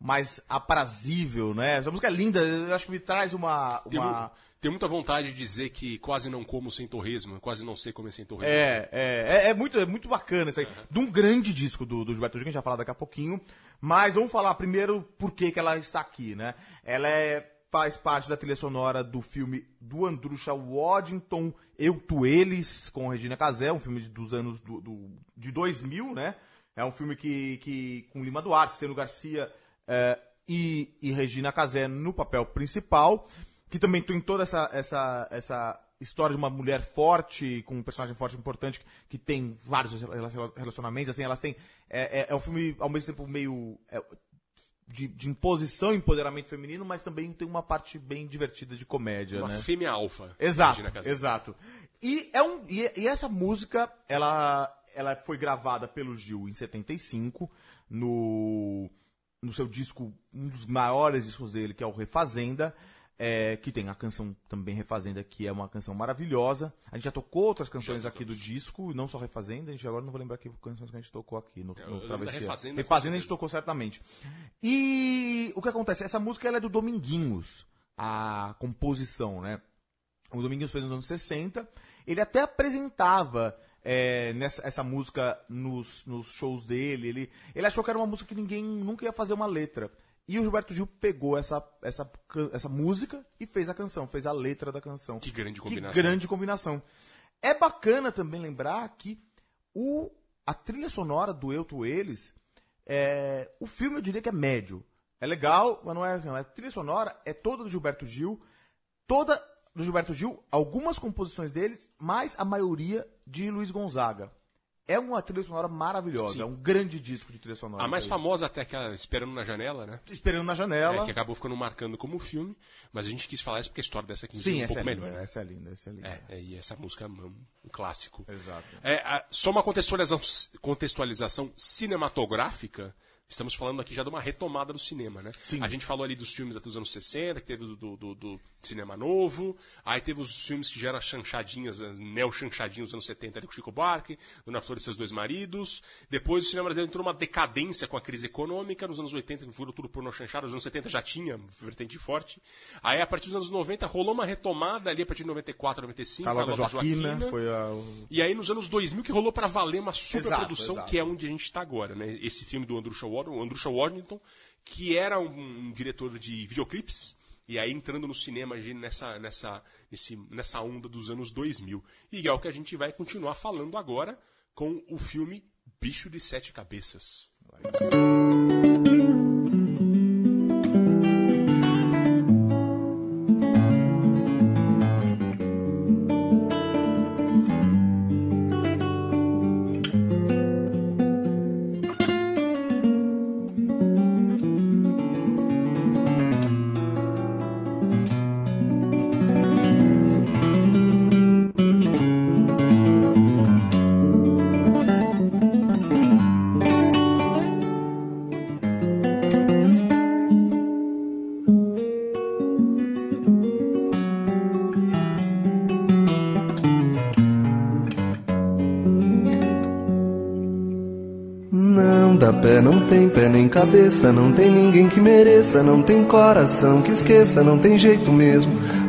Speaker 2: mais aprazível, né? Essa música é linda, eu acho que me traz uma uma
Speaker 1: tenho muita vontade de dizer que quase não como sem torresmo, quase não sei comer sem torresmo.
Speaker 2: É, é, é, é muito, é muito bacana isso aí. De um grande disco do, do Gilberto Gil, que a gente vai falar daqui a pouquinho. Mas vamos falar primeiro por que, que ela está aqui, né? Ela é, faz parte da trilha sonora do filme do Andrusha Waddington, Eu, Tu, Eles, com Regina Casé, um filme dos anos do, do- de 2000, né? É um filme que, que com Lima Duarte, Celo Garcia é, e, e Regina Casé no papel principal, que também tem toda essa, essa, essa história de uma mulher forte, com um personagem forte importante, que tem vários relaciona- relacionamentos, assim, elas têm... É, é- é um filme, ao mesmo tempo, meio... é, de, de imposição e empoderamento feminino, mas também tem uma parte bem divertida de comédia,
Speaker 1: Uma
Speaker 2: né?
Speaker 1: fêmea alfa.
Speaker 2: Exato, exato. E, é um, e, e essa música, ela, ela foi gravada pelo Gil em 75, no, no seu disco, um dos maiores discos dele, que é o Refazenda, é, que tem a canção também Refazenda, que é uma canção maravilhosa. A gente já tocou outras canções aqui do disco, não só Refazenda, a gente agora não vou lembrar que canções que a gente tocou aqui no,
Speaker 1: É,
Speaker 2: no Travessia.
Speaker 1: Refazenda,
Speaker 2: Refazenda a gente tocou certamente. E o que acontece? Essa música ela é do Dominguinhos, a composição, né? O Dominguinhos fez nos anos 60. Ele até apresentava é, nessa, essa música nos, nos shows dele. Ele, ele achou que era uma música que ninguém nunca ia fazer uma letra. E o Gilberto Gil pegou essa, essa, essa música e fez a canção, fez a letra da canção.
Speaker 1: Que grande combinação.
Speaker 2: Que grande combinação. É bacana também lembrar que o, a trilha sonora do Eu, Tu, Eles, é, o filme eu diria que é médio. É legal, mas não é. Não. A trilha sonora é toda do Gilberto Gil, toda do Gilberto Gil, algumas composições deles, mas a maioria de Luiz Gonzaga. É uma trilha sonora maravilhosa,
Speaker 1: Sim.
Speaker 2: é um grande disco de trilha sonora.
Speaker 1: A mais
Speaker 2: aí.
Speaker 1: famosa até que a Esperando na Janela, né?
Speaker 2: Esperando na Janela.
Speaker 1: É, que acabou ficando marcando como filme, mas a gente quis falar isso porque a história dessa aqui
Speaker 2: Sim,
Speaker 1: é um
Speaker 2: essa
Speaker 1: pouco
Speaker 2: é linda,
Speaker 1: melhor. né?
Speaker 2: essa é linda, essa é linda.
Speaker 1: É, é, e essa música é um, um clássico.
Speaker 2: Exato.
Speaker 1: É, a- só uma contextualização, contextualização cinematográfica. Estamos falando aqui já de uma retomada do cinema, né?
Speaker 2: Sim.
Speaker 1: A gente falou ali dos filmes até os anos 60, que teve do, do, do- do cinema novo. Aí teve os filmes que já eram chanchadinhas, eh, neo-chanchadinhos dos anos 70 ali com Chico Buarque, Dona Flor e seus dois maridos. Depois o cinema brasileiro entrou numa decadência com a crise econômica. Nos anos 80 virou tudo pornô chanchado. Nos anos 70 já tinha vertente forte. Aí a partir dos anos 90 rolou uma retomada ali a partir de 94, 95.
Speaker 2: Carlota
Speaker 1: Carlota
Speaker 2: Joaquina, foi a.
Speaker 1: e aí, nos anos 2000, que rolou pra valer uma superprodução, que é onde a gente tá agora, né? Esse filme do o Andrusha Waddington, que era um, um diretor de videoclipes, e aí entrando no cinema nessa, nessa, nesse, nessa onda dos anos 2000. E é o que a gente vai continuar falando agora com o filme Bicho de Sete Cabeças.
Speaker 9: Não cabeça, não tem ninguém que mereça, não tem coração que esqueça, não tem jeito mesmo,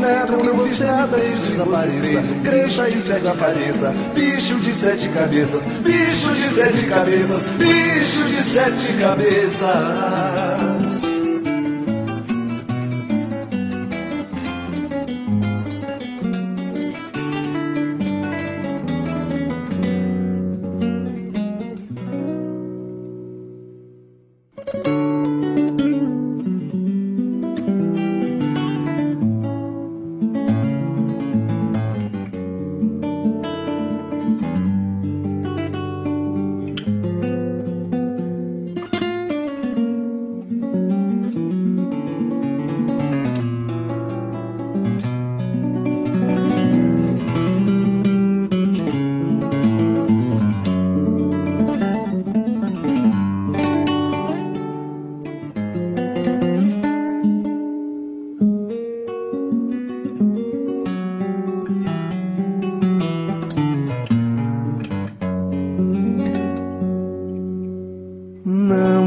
Speaker 9: não fiz nada, isso desapareça, cresça e desapareça, bicho de sete cabeças, bicho de sete cabeças, bicho de sete cabeças.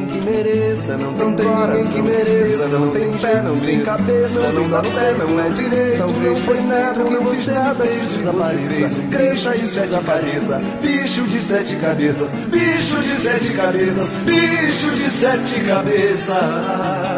Speaker 9: que mereça, não tem, ninguém que mereça, não tem pé, não tem cabeça, não dá pé, não é direito, não foi não fiz nada disso desapareça, cresça e desapareça, bicho de sete cabeças, bicho de sete cabeças, bicho de sete cabeças.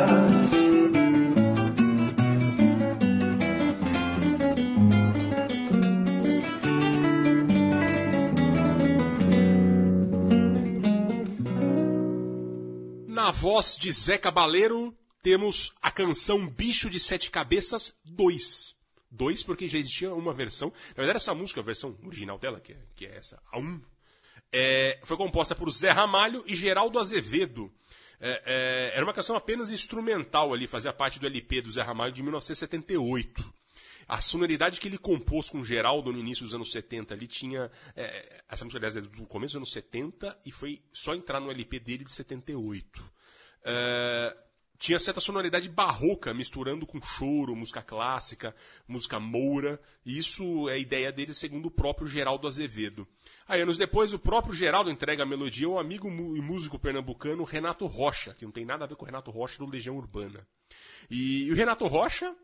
Speaker 1: Voz de Zé Cabaleiro, temos a canção Bicho de Sete Cabeças 2. 2 porque já existia uma versão. Na verdade, essa música, a versão original dela, que é, que é essa, a 1, é, foi composta por Zé Ramalho e Geraldo Azevedo. É, é, era uma canção apenas instrumental ali, fazia parte do LP do Zé Ramalho de 1978. A sonoridade que ele compôs com Geraldo no início dos anos 70 ali tinha. é, essa música, aliás, é do começo dos anos 70 e foi só entrar no LP dele de 78. É, tinha certa sonoridade barroca, misturando com choro, música clássica, música moura. E isso é a ideia dele, segundo o próprio Geraldo Azevedo. Aí, anos depois, o próprio Geraldo entrega a melodia ao amigo e músico pernambucano Renato Rocha, que não tem nada a ver com o Renato Rocha do Legião Urbana. E, e o Renato Rocha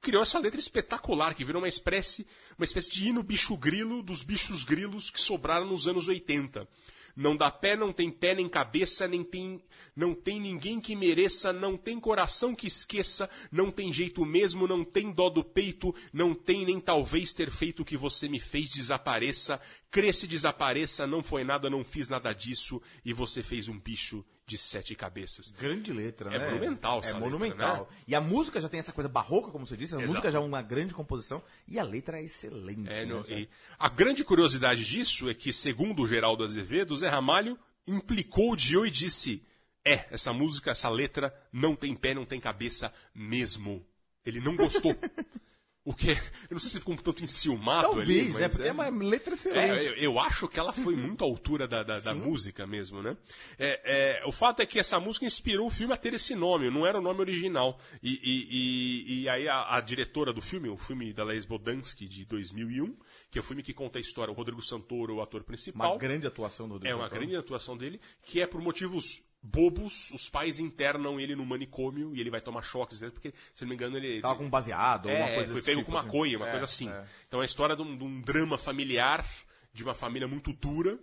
Speaker 1: criou essa letra espetacular, que virou uma espécie, uma espécie de hino bicho grilo dos bichos grilos que sobraram nos anos 80. Não dá pé, não tem pé, nem cabeça, nem tem, não tem ninguém que mereça, não tem coração que esqueça, não tem jeito mesmo, não tem dó do peito, não tem nem talvez ter feito o que você me fez desapareça, cresce desapareça, não foi nada, não fiz nada disso, e você fez um bicho de sete cabeças.
Speaker 2: Grande letra,
Speaker 1: É
Speaker 2: né?
Speaker 1: monumental
Speaker 2: É monumental.
Speaker 1: letra, né?
Speaker 2: E a música já tem essa coisa barroca, como você disse. A
Speaker 1: Exato.
Speaker 2: música já é uma grande composição. E a letra é excelente.
Speaker 1: É,
Speaker 2: né?
Speaker 1: no- e a grande curiosidade disso é que, segundo o Geraldo Azevedo, o Zé Ramalho implicou o Dio e disse: É, essa música, essa letra não tem pé, não tem cabeça mesmo. Ele não gostou. o que? Eu não sei se ficou um tanto enciumado ali.
Speaker 2: Talvez, né? Porque é uma letra excelente.
Speaker 1: É, eu, eu acho que ela foi muito à altura da, da, da música mesmo, né? É, é, o fato é que essa música inspirou o filme a ter esse nome, não era o nome original. E, e- e- e aí a, a diretora do filme, o filme da Les Bodansky de 2001, que é o filme que conta a história, o Rodrigo Santoro, o ator principal.
Speaker 2: Uma grande atuação do Rodrigo
Speaker 1: É uma
Speaker 2: Santoro.
Speaker 1: grande atuação dele, que é por motivos bobos, os pais internam ele no manicômio e ele vai tomar choques, né? porque, se não me engano, ele...
Speaker 2: Tava com baseado,
Speaker 1: É,
Speaker 2: coisa
Speaker 1: foi pego
Speaker 2: tipo,
Speaker 1: com
Speaker 2: assim.
Speaker 1: maconha, uma
Speaker 2: É,
Speaker 1: coisa assim.
Speaker 2: é.
Speaker 1: Então é a história de um, de um drama familiar, de uma família muito dura,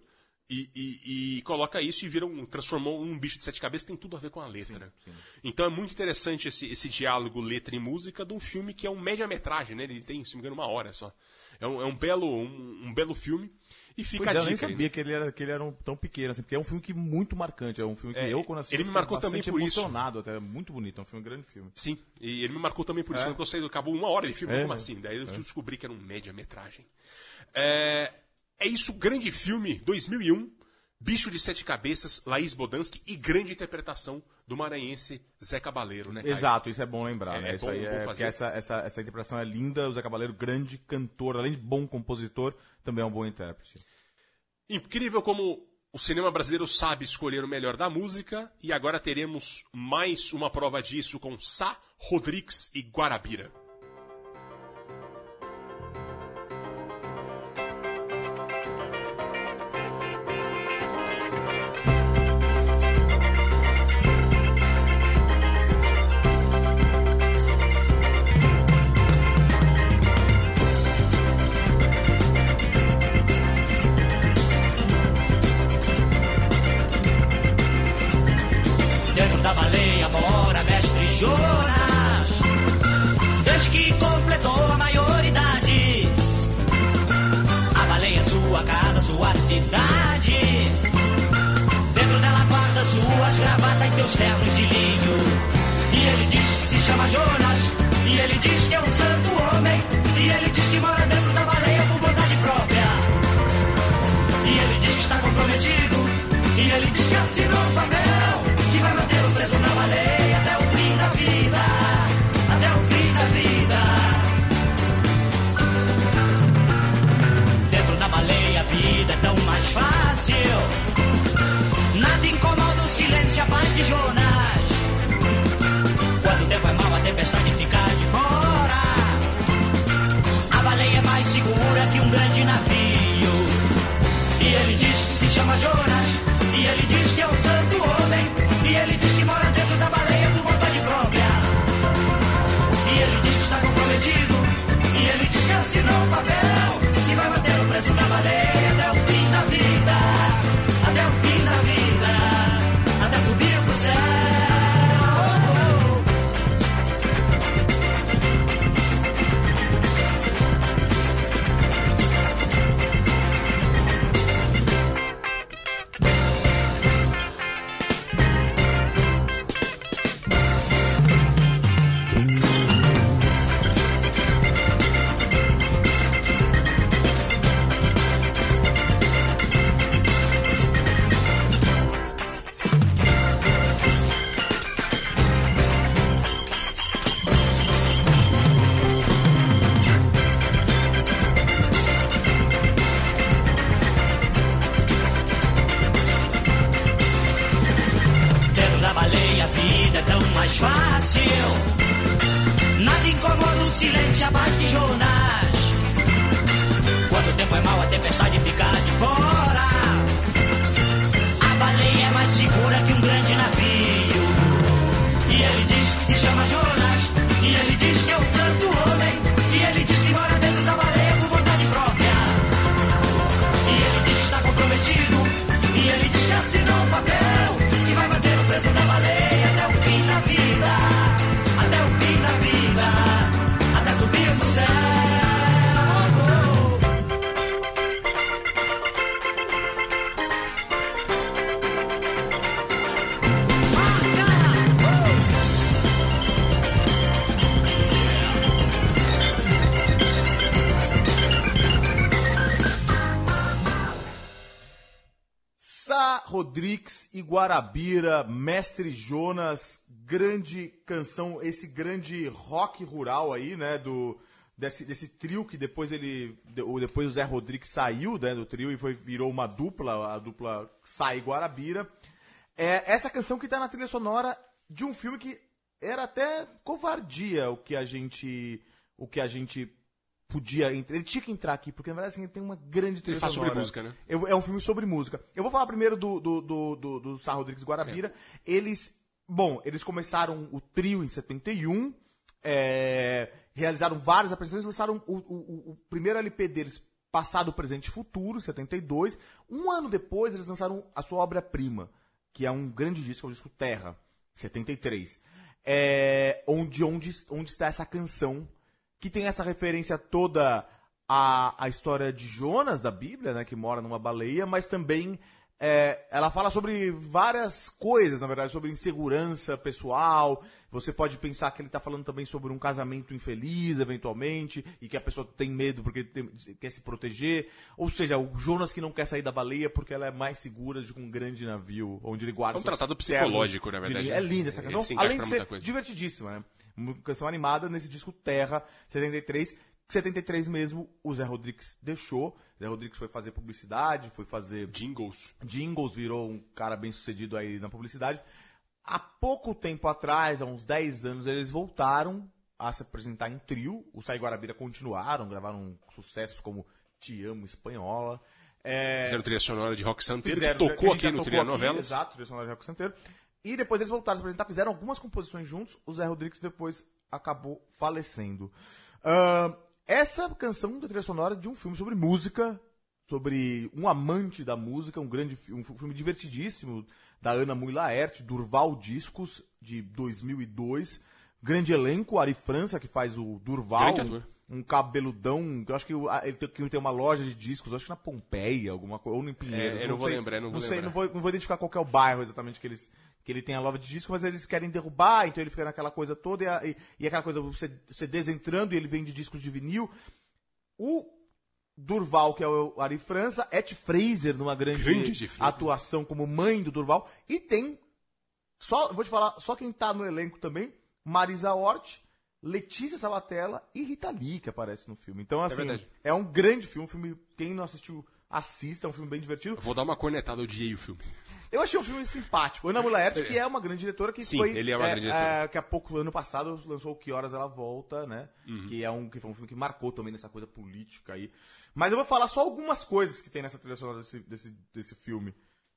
Speaker 1: e, e- e coloca isso e vira um, transformou um bicho de sete cabeças, tem tudo a ver com a letra. Então é muito interessante esse, esse diálogo letra e música de um filme que é um média-metragem, né? Ele tem, se não me engano, uma hora só. É um, é um belo, um, um belo filme. E fica
Speaker 2: Pois é,
Speaker 1: a
Speaker 2: eu nem
Speaker 1: dica.
Speaker 2: sabia que ele era, que ele era um- tão pequeno, assim, porque é um filme que muito marcante. É um filme que
Speaker 1: É,
Speaker 2: eu, quando assisti,
Speaker 1: ele me marcou também por isso.
Speaker 2: emocionado até. Muito bonito, é um filme, um grande filme.
Speaker 1: Sim, e ele me marcou também por isso.
Speaker 2: É.
Speaker 1: Quando eu saí, acabou uma hora de filme,
Speaker 2: É,
Speaker 1: como
Speaker 2: é.
Speaker 1: assim? Daí eu descobri que era um média-metragem. É, é isso, grande filme, 2001, Bicho de Sete Cabeças, Laís Bodansky e grande interpretação do maranhense Zé Cabaleiro, né? Caio?
Speaker 2: Exato, isso é bom lembrar,
Speaker 1: É,
Speaker 2: né?
Speaker 1: é
Speaker 2: isso
Speaker 1: bom-
Speaker 2: aí é,
Speaker 1: fazer.
Speaker 2: essa, essa, essa interpretação é linda, o Zé Cabaleiro, grande cantor, além de bom compositor, também é um bom intérprete.
Speaker 1: Incrível como o cinema brasileiro sabe escolher o melhor da música e agora teremos mais uma prova disso com Sá, Rodrigues e Guarabira.
Speaker 10: Sua cidade. Dentro dela guarda suas gravatas e seus ternos de linho. E ele diz que se chama Jonas E ele diz que é um santo homem E ele diz que mora dentro da baleia por vontade própria. E ele diz que está comprometido E ele diz que assinou um papel diz que
Speaker 2: Guarabira, Mestre Jonas, grande canção, esse grande rock rural aí, né, do desse, desse trio que depois ele, depois o Zé Rodrigues saiu, né, do trio e foi virou uma dupla, a dupla e Guarabira. É essa canção que tá na trilha sonora de um filme que era até covardia o que a gente o que a gente podia entrar. Ele tinha que entrar aqui, porque na verdade assim, ele tem uma grande trilha
Speaker 1: Ele fala sobre música, né?
Speaker 2: Eu- é um filme sobre música. Eu vou falar primeiro do, do, do, do, do Sá Rodrigues Guarabira. Eles, bom, eles começaram o trio em 71, é, realizaram várias apresentações, lançaram o, o, o- primeiro LP deles, Passado, Presente e Futuro, 72. Um ano depois, eles lançaram a sua obra-prima, que é um grande disco, é o disco Terra, 73. É, onde, onde, onde está essa canção que tem essa referência toda à, à história de Jonas da Bíblia, né, que mora numa baleia, mas também é, ela fala sobre várias coisas, na verdade, sobre insegurança pessoal. Você pode pensar que ele está falando também sobre um casamento infeliz, eventualmente, e que a pessoa tem medo porque tem- quer se proteger. Ou seja, o Jonas que não quer sair da baleia porque ela é mais segura de um grande navio, onde ele guarda
Speaker 1: É um tratado psicológico, na
Speaker 2: de
Speaker 1: verdade,
Speaker 2: linha. É
Speaker 1: né?
Speaker 2: linda essa canção, além de ser
Speaker 1: coisa.
Speaker 2: divertidíssima, né? Uma canção animada nesse disco Terra, 73. 73 mesmo, o Zé Rodrigues deixou. Zé Rodrigues foi fazer publicidade, foi fazer.
Speaker 1: Jingles.
Speaker 2: Jingles, virou um cara bem sucedido aí na publicidade. Há pouco tempo atrás, há uns 10 anos, eles voltaram a se apresentar em trio. O Sai Guarabira continuaram, gravaram sucessos como Te Amo Espanhola. É,
Speaker 1: Fizeram trilha sonora de Rock Santeiro,
Speaker 2: Fizeram,
Speaker 1: que tocou aqui no Trilha Novelas.
Speaker 2: Exato, trilha sonora de Rock Santeiro. E depois eles voltaram a se apresentar, fizeram algumas composições juntos. O Zé Rodrigues depois acabou falecendo. Ah, essa canção da trilha sonora de um filme sobre música, sobre um amante da música, um grande um filme divertidíssimo da Ana Mui Laerte, Durval Discos, de 2002. Grande elenco, Ari França, que faz o Durval. Um cabeludão, que eu acho que ele tem, que tem uma loja de discos, acho que na Pompeia, alguma coisa, ou no Pinheiros.
Speaker 1: É, eu não vou lembrar, não vou
Speaker 2: sei,
Speaker 1: lembrar.
Speaker 2: não vou, não vou identificar qual que é o bairro exatamente que eles que ele tem a loja de disco, mas eles querem derrubar, então ele fica naquela coisa toda e, a- e- e aquela coisa, você, você desentrando e ele vende discos de vinil. O Durval, que é o Ari França, Ed Fraser numa grande,
Speaker 1: Grande
Speaker 2: atuação como mãe do Durval, e tem, só, vou te falar, só quem tá no elenco também, Marisa Hort, Letícia Sabatella e Rita Lee, que aparece no filme. Então, assim,
Speaker 1: verdade.
Speaker 2: é um grande filme, um filme, quem não assistiu, assista, é um filme bem divertido.
Speaker 1: Eu Vou dar uma cornetada, eu odiei o filme.
Speaker 2: Eu achei um filme simpático. Ana Mulaerte, que é uma grande diretora que
Speaker 1: Sim,
Speaker 2: foi.
Speaker 1: ele é uma grande diretora.
Speaker 2: é, que há pouco, ano passado, lançou Que Horas Ela Volta, né?
Speaker 1: Uhum.
Speaker 2: Que, é um, que foi um filme que marcou também nessa coisa política aí. Mas eu vou falar só algumas coisas que tem nessa trilha sonora desse, desse, desse filme.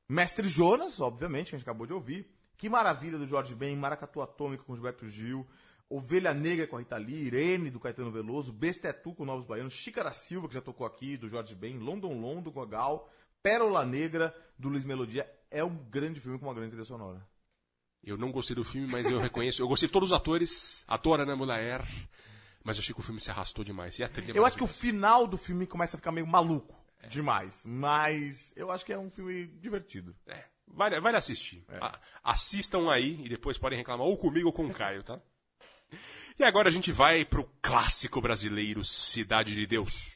Speaker 2: Mestre Jonas, obviamente, que a gente acabou de ouvir. Que Maravilha do Jorge Ben, Maracatu Atômica com Gilberto Gil. Ovelha Negra com a Rita Lee, Irene do Caetano Veloso, Bestetu com Novos Baianos, Xícara Silva, que já tocou aqui, do Jorge Ben, London London com a Gal, Pérola Negra do Luiz Melodia. É um grande filme com uma grande trilha sonora.
Speaker 1: Eu não gostei do filme, mas eu reconheço. Eu gostei de todos os atores, ator Ana Mulaer, mas eu achei que o filme se arrastou demais. E a trilha é
Speaker 2: Eu acho que o final do filme começa a ficar meio maluco demais, mas eu acho que é um filme divertido.
Speaker 1: É, vale, vale assistir. A- assistam aí e depois podem reclamar ou comigo ou com o Caio, tá? E agora a gente vai pro clássico brasileiro Cidade de Deus.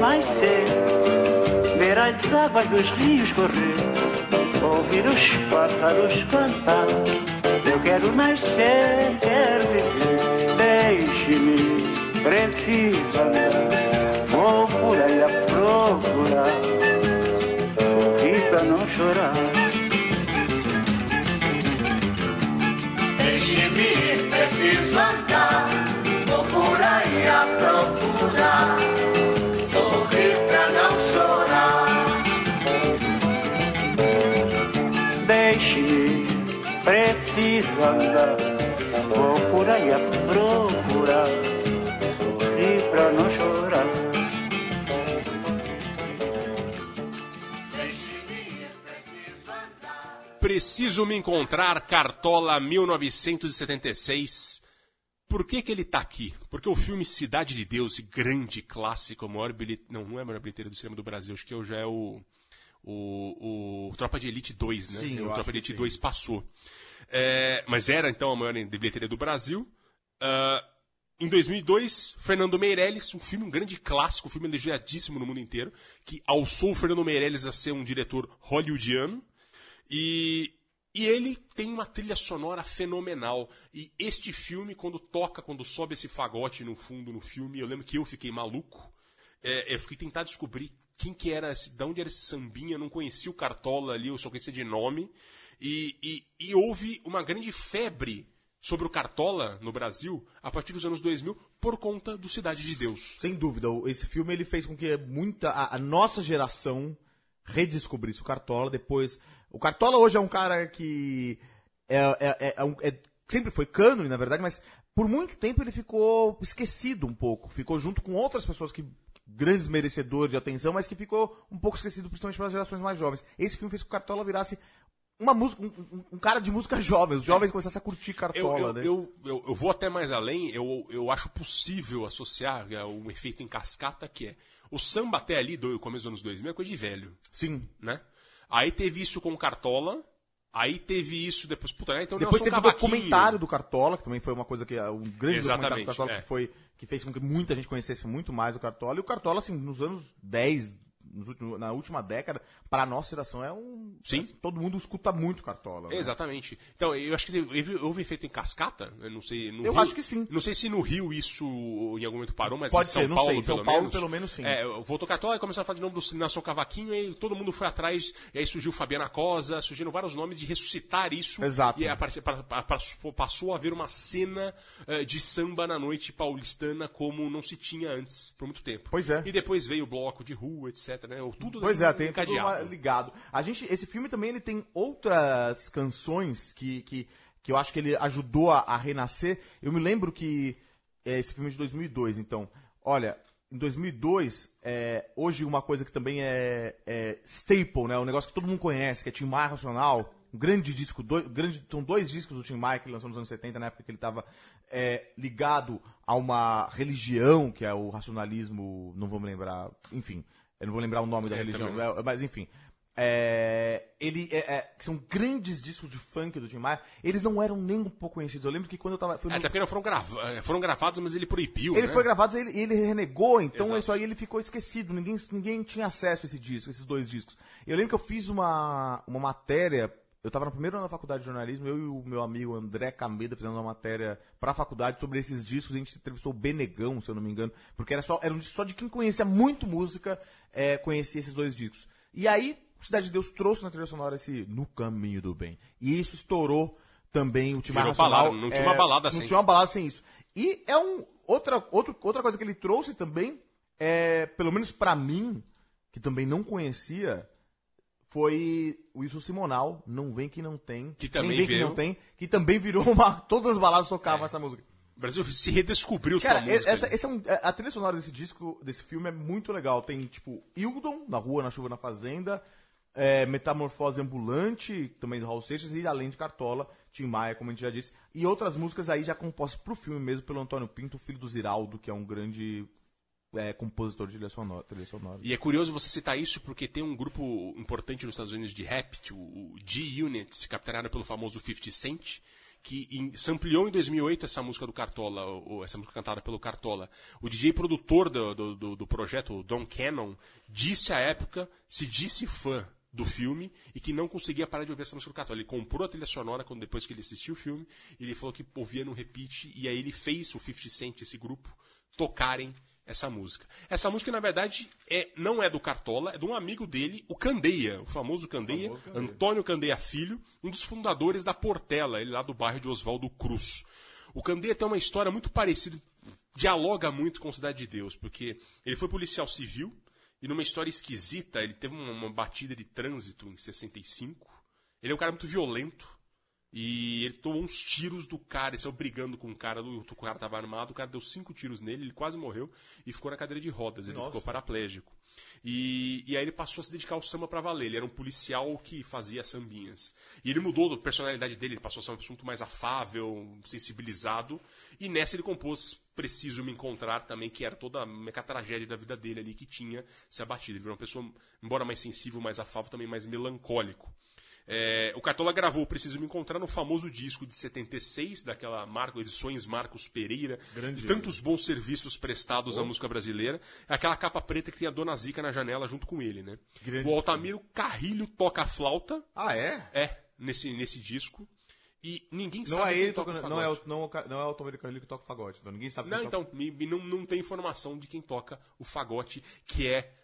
Speaker 11: sol nascer, ver as águas dos rios correr, ouvir os pássaros cantar. Eu quero nascer, quero viver, deixe-me, preciso andar. Vou por aí a procurar, sorrir pra não chorar.
Speaker 10: Deixe-me preciso
Speaker 11: Preciso
Speaker 1: me encontrar, Cartola 1976. Por que, que ele tá aqui? Porque o filme Cidade de Deus, grande clássico, maior bilhete... Não, não é a maior bilheteria do cinema do Brasil, acho que hoje é o, o, o Tropa de Elite 2, né?
Speaker 2: Sim,
Speaker 1: o Tropa de Elite
Speaker 2: sim.
Speaker 1: 2 passou. É, mas era, então, a maior bilheteria do Brasil. Ah, em 2002, Fernando Meirelles, um filme, um grande clássico, um filme elogiadíssimo no mundo inteiro, que alçou o Fernando Meirelles a ser um diretor hollywoodiano. E, e ele tem uma trilha sonora fenomenal. E este filme, quando toca, quando sobe esse fagote no fundo no filme, eu lembro que eu fiquei maluco. É, eu fiquei tentar descobrir quem que era, de onde era esse sambinha, não conhecia o Cartola ali, eu só conhecia de nome. E, e, e houve uma grande febre sobre o Cartola no Brasil a partir dos anos 2000 por conta do Cidade de Deus.
Speaker 2: Sem dúvida, esse filme ele fez com que muita a, a nossa geração redescobrisse o Cartola. Depois, o Cartola hoje é um cara que é, é- é- é um- é- sempre foi cânone, na verdade, mas por muito tempo ele ficou esquecido um pouco. Ficou junto com outras pessoas que grandes merecedores de atenção, mas que ficou um pouco esquecido, principalmente pelas gerações mais jovens. Esse filme fez com que o Cartola virasse uma música, um, um- cara de música jovem. Os jovens começassem a curtir
Speaker 1: Eu,
Speaker 2: Cartola,
Speaker 1: eu,
Speaker 2: né?
Speaker 1: eu, eu, eu vou até mais além, eu, eu acho possível associar um efeito em cascata que é o samba até ali, do começo dos anos 2000, é coisa de velho.
Speaker 2: Sim.
Speaker 1: Né? Aí teve isso com o Cartola, aí teve isso depois. Puta, né? Então
Speaker 2: Depois teve o
Speaker 1: Cavaquinho.
Speaker 2: documentário do Cartola, que também foi uma coisa que é um grande
Speaker 1: Exatamente,
Speaker 2: documentário do Cartola
Speaker 1: é.
Speaker 2: que foi que fez com que muita gente conhecesse muito mais o Cartola. E o Cartola, assim, nos anos 10, nos últimos- na última década, para a nossa geração é um.
Speaker 1: Sim.
Speaker 2: assim, todo mundo escuta muito Cartola. né?
Speaker 1: Exatamente. Então, eu acho que teve- houve efeito em cascata, eu não sei.
Speaker 2: Eu
Speaker 1: Rio-
Speaker 2: acho que sim.
Speaker 1: Não sei se no Rio isso em algum momento parou, mas
Speaker 2: Pode
Speaker 1: em São
Speaker 2: ser, não
Speaker 1: Paulo,
Speaker 2: sei. São
Speaker 1: pelo
Speaker 2: Paulo,
Speaker 1: menos.
Speaker 2: pelo menos, sim.
Speaker 1: É, voltou Cartola e começaram a falar de novo do Nelson Cavaquinho e todo mundo foi atrás. E aí surgiu Fabiana Cosa, surgiram vários nomes de ressuscitar isso.
Speaker 2: Exato.
Speaker 1: E a partir- pa- pa- passou- passou a haver uma cena eh, de samba na noite paulistana como não se tinha antes, por muito tempo.
Speaker 2: Pois é.
Speaker 1: E depois veio o bloco de rua, etc. Né? Tudo
Speaker 2: Pois é, tem tudo uma- ligado. A gente, esse filme também ele tem outras canções que, que, que eu acho que ele ajudou a, a renascer. Eu me lembro que é, esse filme é de 2002, então, olha, em 2002, é, hoje uma coisa que também é, é staple, né, um negócio que todo mundo conhece, que é Tim Maia Racional, um grande disco, dois, grande, são dois discos do Tim Maia que ele lançou nos anos 70, na época que ele estava ligado a uma religião, que é o racionalismo, não vou me lembrar, enfim, eu não vou lembrar o nome da
Speaker 1: É,
Speaker 2: religião,
Speaker 1: também
Speaker 2: é, mas enfim. É, ele é, é, são grandes discos de funk do Tim Maia. Eles não eram nem um pouco conhecidos. Eu lembro que quando eu tava. foi no-
Speaker 1: Até porque foram, grava foram gravados, mas ele proibiu.
Speaker 2: ele
Speaker 1: né?
Speaker 2: foi gravado e ele, ele renegou, então
Speaker 1: Exato.
Speaker 2: isso aí ele ficou esquecido. Ninguém, ninguém tinha acesso a esse disco, esses dois discos. Eu lembro que eu fiz uma, uma matéria. Eu tava no primeiro ano da faculdade de jornalismo, eu e o meu amigo André Cameda fizemos uma matéria pra faculdade sobre esses discos. A gente entrevistou o Benegão, se eu não me engano, porque era só, era um disco só de quem conhecia muito música, é, conhecia esses dois discos. E aí, Cidade de Deus trouxe na trilha sonora esse No Caminho do Bem. E isso estourou também o Tim Maia
Speaker 1: Virou
Speaker 2: Racional.
Speaker 1: balada, não tinha uma balada
Speaker 2: Não
Speaker 1: sem.
Speaker 2: tinha uma balada sem isso. E é um outra, outro, outra coisa que ele trouxe também, é, pelo menos pra mim, que também não conhecia, foi o Wilson Simonal, Não Vem Que Não Tem.
Speaker 1: Que também
Speaker 2: Vem Que. Não Tem, que também virou uma... Todas as baladas tocavam essa música.
Speaker 1: O Brasil se redescobriu
Speaker 2: Cara,
Speaker 1: sua música.
Speaker 2: essa, essa é um- a trilha sonora desse disco, desse filme é muito legal. Tem, tipo, Hildon, Na Rua, Na Chuva, Na Fazenda, é, Metamorfose Ambulante, também do Raul Seixas, e além de Cartola, Tim Maia, como a gente já disse, e outras músicas aí já compostas pro filme mesmo, pelo Antônio Pinto, filho do Ziraldo, que é um grande é, compositor de trilha sonora. Trilha sonora.
Speaker 1: E é curioso você citar isso porque tem um grupo importante nos Estados Unidos de rap, o G-Unit, capitaneado pelo famoso 50 Cent, que em, sampleou em 2008 essa música do Cartola, ou, essa música cantada pelo Cartola. O DJ produtor do, do, do, do projeto, o Don Cannon, disse à época, se disse fã do filme e que não conseguia parar de ouvir essa música do Cartola. Ele comprou a trilha sonora quando depois que ele assistiu o filme, ele falou que ouvia no repeat, e aí ele fez o 50 Cent, esse grupo, tocarem essa música. Essa música, na verdade, é, não é do Cartola, é de um amigo dele, o Candeia, o famoso Candeia,
Speaker 2: famoso Candeia.
Speaker 1: Antônio Candeia Filho, um dos fundadores da Portela, ele lá do bairro de Oswaldo Cruz. O Candeia tem uma história muito parecida, dialoga muito com Cidade de Deus, porque ele foi policial civil e numa história esquisita, ele teve uma, uma batida de trânsito em 65. Ele é um cara muito violento, e ele tomou uns tiros do cara, ele saiu brigando com o cara, o cara tava armado, o cara deu cinco tiros nele, ele quase morreu e ficou na cadeira de rodas, ele
Speaker 2: Nossa.
Speaker 1: ficou paraplégico. E, e aí ele passou a se dedicar ao samba pra valer, ele era um policial que fazia sambinhas. E ele mudou a personalidade dele, ele passou a ser um assunto mais afável, sensibilizado, e nessa ele compôs Preciso Me Encontrar também, que era toda a meca tragédia da vida dele ali que tinha se abatido. Ele virou uma pessoa, embora mais sensível, mais afável, também mais melancólico. É, o Cartola gravou Preciso Me Encontrar no famoso disco de 76, daquela Marco, Edições Marcos Pereira,
Speaker 2: Grande
Speaker 1: de tantos bons serviços prestados à música brasileira. É Aquela capa preta que tem a Dona Zica na janela junto com ele, né?
Speaker 2: Grande
Speaker 1: o Altamiro Carrilho toca a flauta.
Speaker 2: Ah, é?
Speaker 1: É, nesse, nesse disco. E ninguém
Speaker 2: Não
Speaker 1: sabe
Speaker 2: é ele
Speaker 1: toca
Speaker 2: Não é, o, não, é o ca- não é o Altomiro Carrilho que toca o fagote. Então ninguém sabe
Speaker 1: Não, então, me não, não tem informação de quem toca o fagote, que é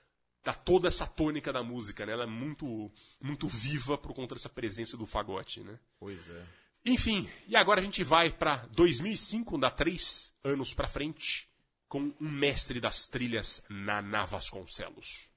Speaker 1: dá toda essa tônica da música, né? Ela é muito, muito viva por conta dessa presença do fagote, né?
Speaker 2: Pois é.
Speaker 1: Enfim, e agora a gente vai pra 2005, dá três anos pra frente, com um mestre das trilhas, Naná Vasconcelos.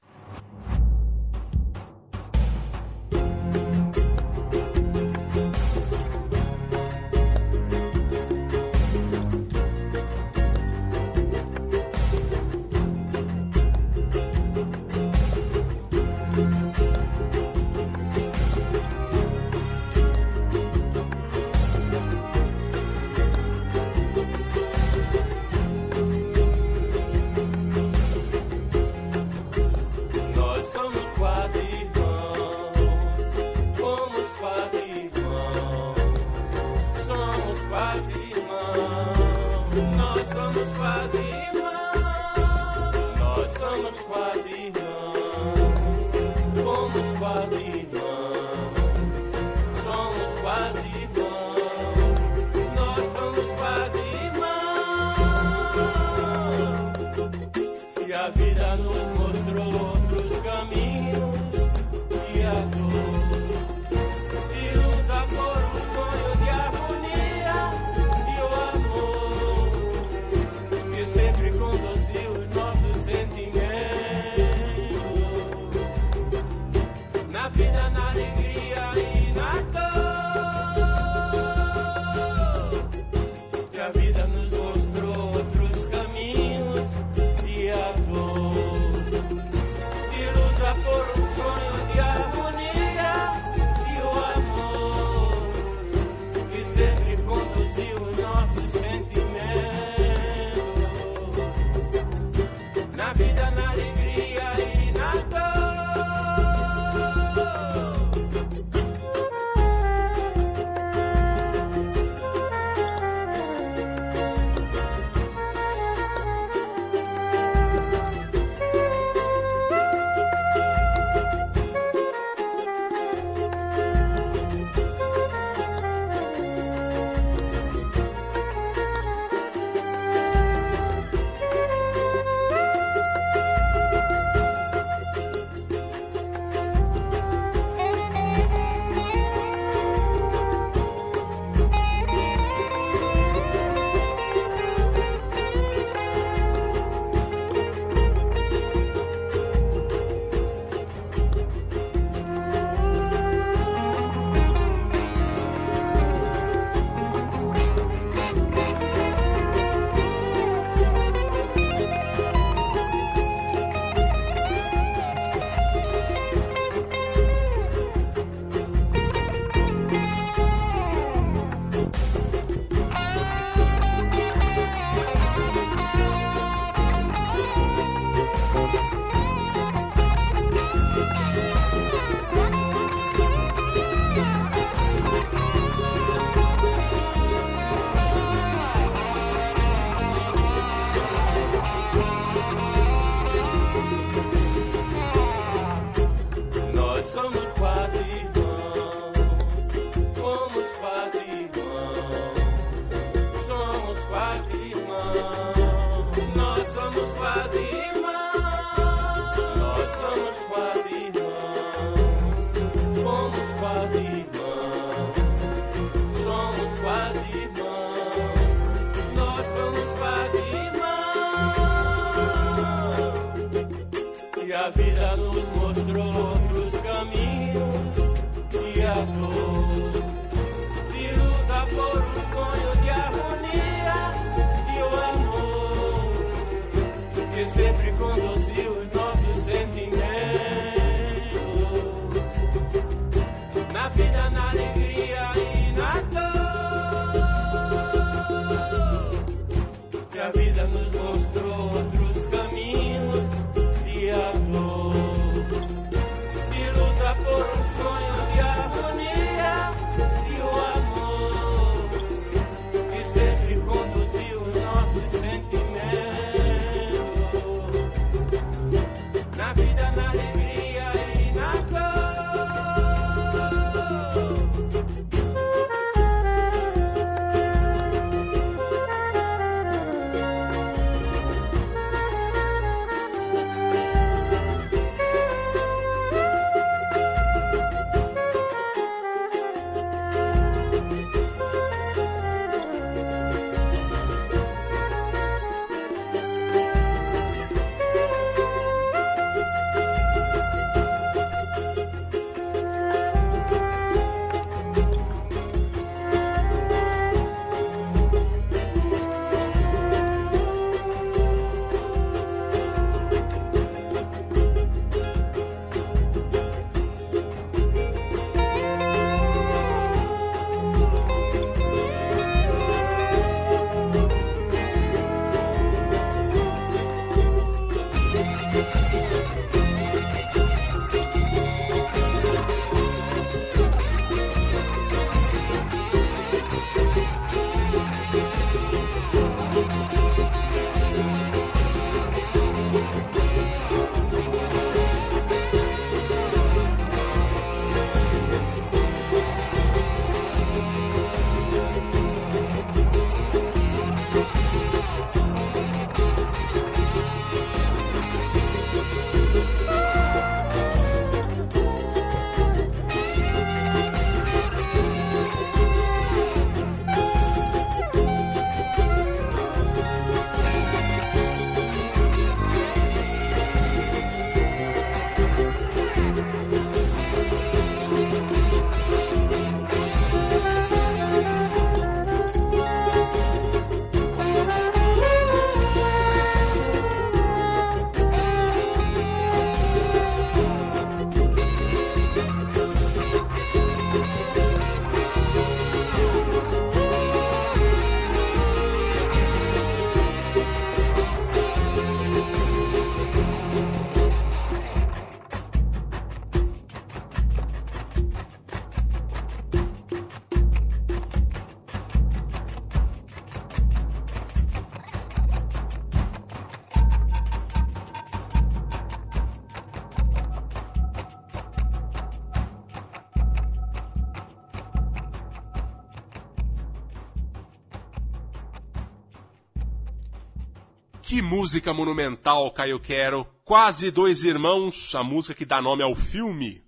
Speaker 1: Música monumental, Caio Quero. Quase dois irmãos, a música que dá nome ao filme.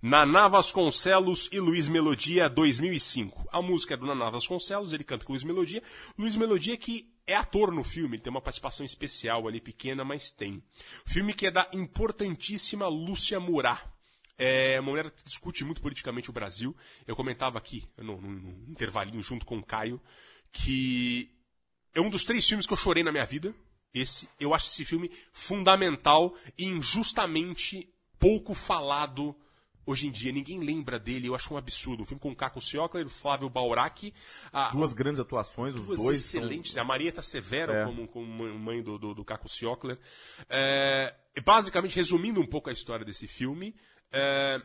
Speaker 1: Naná Vasconcelos e Luiz Melodia 2005. A música é do Naná Vasconcelos, ele canta com Luiz Melodia. Luiz Melodia que é ator no filme, ele tem uma participação especial ali, pequena, mas tem. Filme que é da importantíssima Lúcia Murat. É uma mulher que discute muito politicamente o Brasil. Eu comentava aqui, no intervalinho, junto com o Caio, que é um dos três filmes que eu chorei na minha vida. Esse, eu acho esse filme fundamental e injustamente pouco falado hoje em dia. Ninguém lembra dele, eu acho um absurdo. Um filme com o Caco Ciocler, o Flávio Baurac. a-
Speaker 2: Duas grandes atuações, os dois. são-
Speaker 1: excelentes. A Marieta Severo
Speaker 2: É.
Speaker 1: como, como mãe do, do, do Caco Ciocler. É, basicamente, resumindo um pouco a história desse filme, é,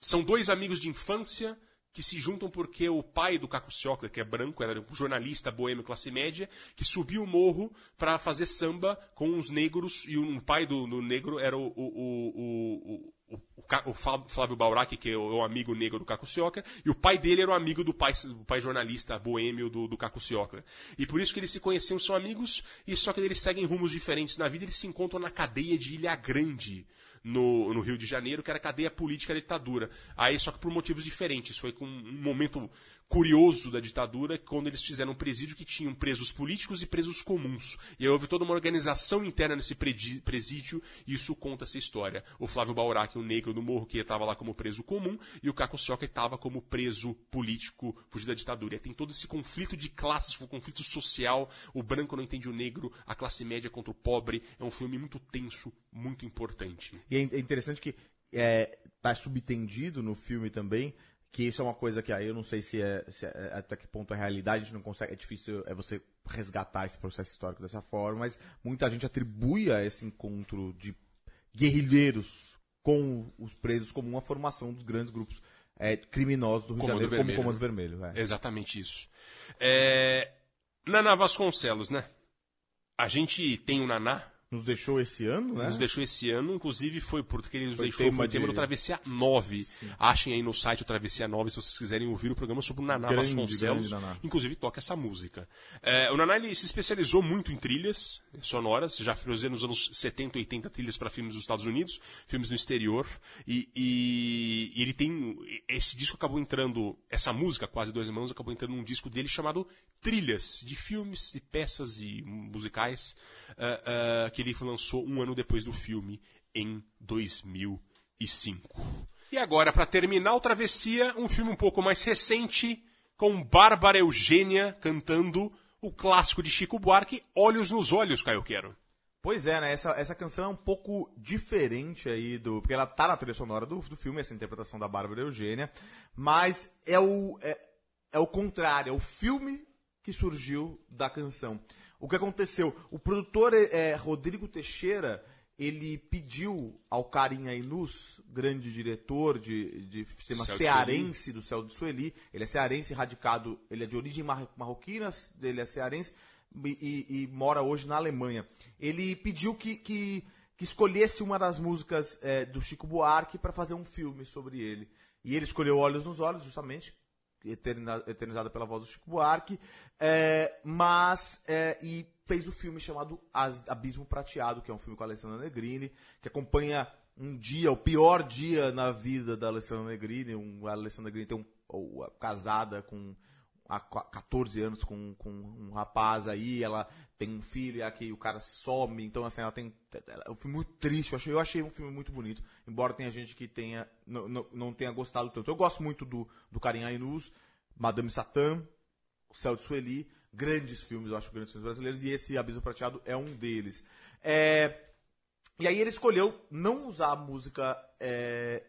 Speaker 1: são dois amigos de infância que se juntam porque o pai do Caco Ciocler, que é branco, era um jornalista boêmio classe média, que subiu o morro para fazer samba com uns negros, e um pai do, do negro era o, o, o, o, Flávio Baurac, que é o, é o amigo negro do Caco Ciocler, e o pai dele era o amigo do pai, do pai jornalista boêmio do, do Caco Ciocler. E por isso que eles se conheciam, são amigos, e só que eles seguem rumos diferentes na vida, eles se encontram na cadeia de Ilha Grande, no, no Rio de Janeiro, que era cadeia política da ditadura. Aí, só que por motivos diferentes. Foi com um momento curioso da ditadura, quando eles fizeram um presídio que tinham presos políticos e presos comuns. E aí houve toda uma organização interna nesse presídio, e isso conta essa história. O Flávio Baurac, o negro do morro, que estava lá como preso comum, e o Caco Cioca estava como preso político, fugido da ditadura. E tem todo esse conflito de classes, o conflito social, o branco não entende o negro, a classe média contra o pobre. É um filme muito tenso, muito importante.
Speaker 2: E é é interessante que é, tá subtendido no filme também, que isso é uma coisa que aí eu não sei se é, se é- até que ponto é realidade, a gente não consegue, é difícil é você resgatar esse processo histórico dessa forma, mas muita gente atribui a esse encontro de guerrilheiros com os presos como uma formação dos grandes grupos é, criminosos do Rio de
Speaker 1: Comando
Speaker 2: Janeiro,
Speaker 1: Vermelho,
Speaker 2: como Comando
Speaker 1: né?
Speaker 2: Vermelho. é.
Speaker 1: Exatamente isso. É... Naná Vasconcelos, né? A gente tem o Naná.
Speaker 2: Nos deixou esse ano, né?
Speaker 1: Nos deixou esse ano, inclusive foi porque ele nos
Speaker 2: Foi
Speaker 1: deixou,
Speaker 2: tema
Speaker 1: foi tema
Speaker 2: de-
Speaker 1: do Travessia 9. Achem aí no site o Travessia 9 se vocês quiserem ouvir o programa sobre o Naná
Speaker 2: Grande,
Speaker 1: Vasconcelos.
Speaker 2: grande Naná.
Speaker 1: Inclusive toca essa música. É, o Naná ele se especializou muito em trilhas sonoras, já fez nos anos 70 e 80 trilhas para filmes dos Estados Unidos, filmes no exterior. E, e- e ele tem. Esse disco acabou entrando. Essa música, Quase Dois Irmãos, acabou entrando num disco dele chamado Trilhas, de filmes e peças e musicais, ah, ah, que ele lançou um ano depois do filme, em 2005. E agora, para terminar o Travessia, um filme um pouco mais recente, com Bárbara Eugênia cantando o clássico de Chico Buarque, Olhos nos Olhos, Caio Quero.
Speaker 2: Pois é, né? Essa, essa canção é um pouco diferente aí do. Porque ela tá na trilha sonora do, do filme, essa interpretação da Bárbara Eugênia. Mas é o, é, é o contrário, é o filme que surgiu da canção. O que aconteceu? O produtor é, Rodrigo Teixeira, ele pediu ao Carinha Inus, grande diretor de, de cinema
Speaker 1: Céu de
Speaker 2: cearense do Céu de Sueli, ele é cearense radicado, ele é de origem mar- marroquina, ele é cearense e, e- e mora hoje na Alemanha. Ele pediu que, que, que escolhesse uma das músicas é, do Chico Buarque para fazer um filme sobre ele. E ele escolheu Olhos nos Olhos, justamente, eternizada pela voz do Chico Buarque, é, mas é, e fez o filme chamado Abismo Prateado, que é um filme com a Alessandra Negrini, que acompanha um dia, o pior dia na vida da Alessandra Negrini. Um, a Alessandra Negrini tem um, ou, casada com há qua- 14 anos com, com um rapaz aí, ela tem um filho e aqui o cara some, então assim, ela tem. É um filme muito triste, eu achei, eu achei um filme muito bonito, embora tenha gente que tenha, não, não, não tenha gostado tanto. Eu gosto muito do, do Karim Ainus, Madame Satã, O Céu de Sueli, grandes filmes, eu acho grandes filmes brasileiros, e esse Abismo Prateado é um deles. É, e aí ele escolheu não usar a música é,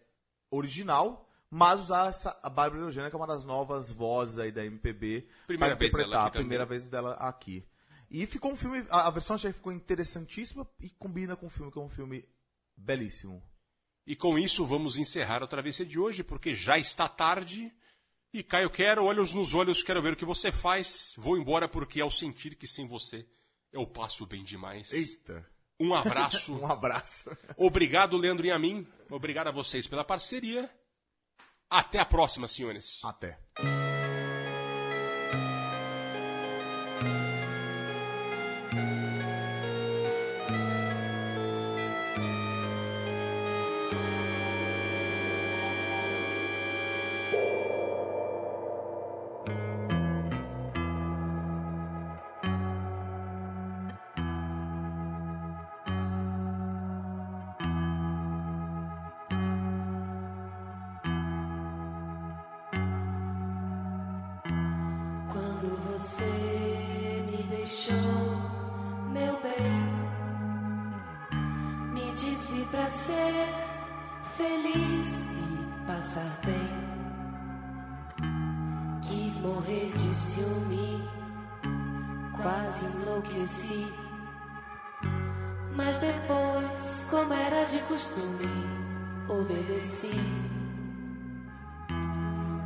Speaker 2: original, mas usar essa, a Bárbara Eugênia, que é uma das novas vozes aí da MPB.
Speaker 1: Primeira
Speaker 2: para interpretar, a primeira vez dela aqui. E ficou um filme, a, a versão que ficou interessantíssima e combina com o filme, que é um filme belíssimo.
Speaker 1: E com isso vamos encerrar a travessia de hoje, porque já está tarde. E Caio, quero olhos nos olhos, quero ver o que você faz. Vou embora porque ao sentir que sem você eu passo bem demais.
Speaker 2: Eita.
Speaker 1: Um abraço.
Speaker 2: um abraço.
Speaker 1: Obrigado, Leandro e a mim. Obrigado a vocês pela parceria. Até a próxima, senhores.
Speaker 2: Até.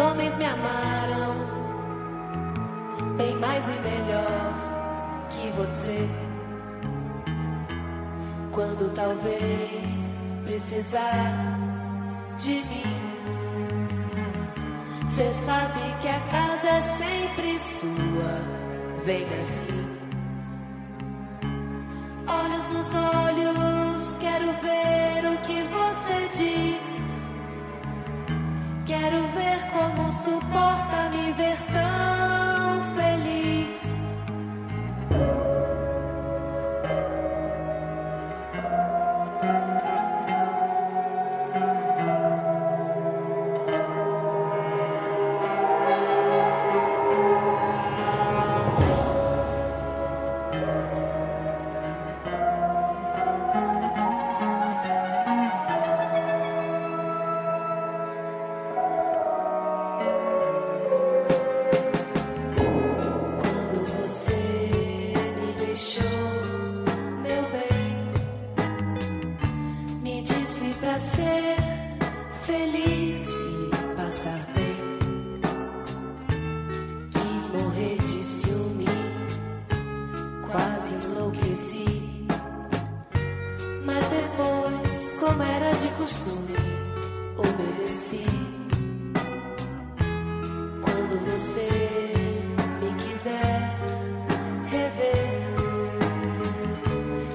Speaker 12: homens me amaram bem mais e melhor que você. Quando talvez precisar de mim, cê sabe que a casa é sempre sua. Vem assim, olhos nos olhos, quero ver Quero ver como suporta me ver tão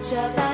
Speaker 12: já vai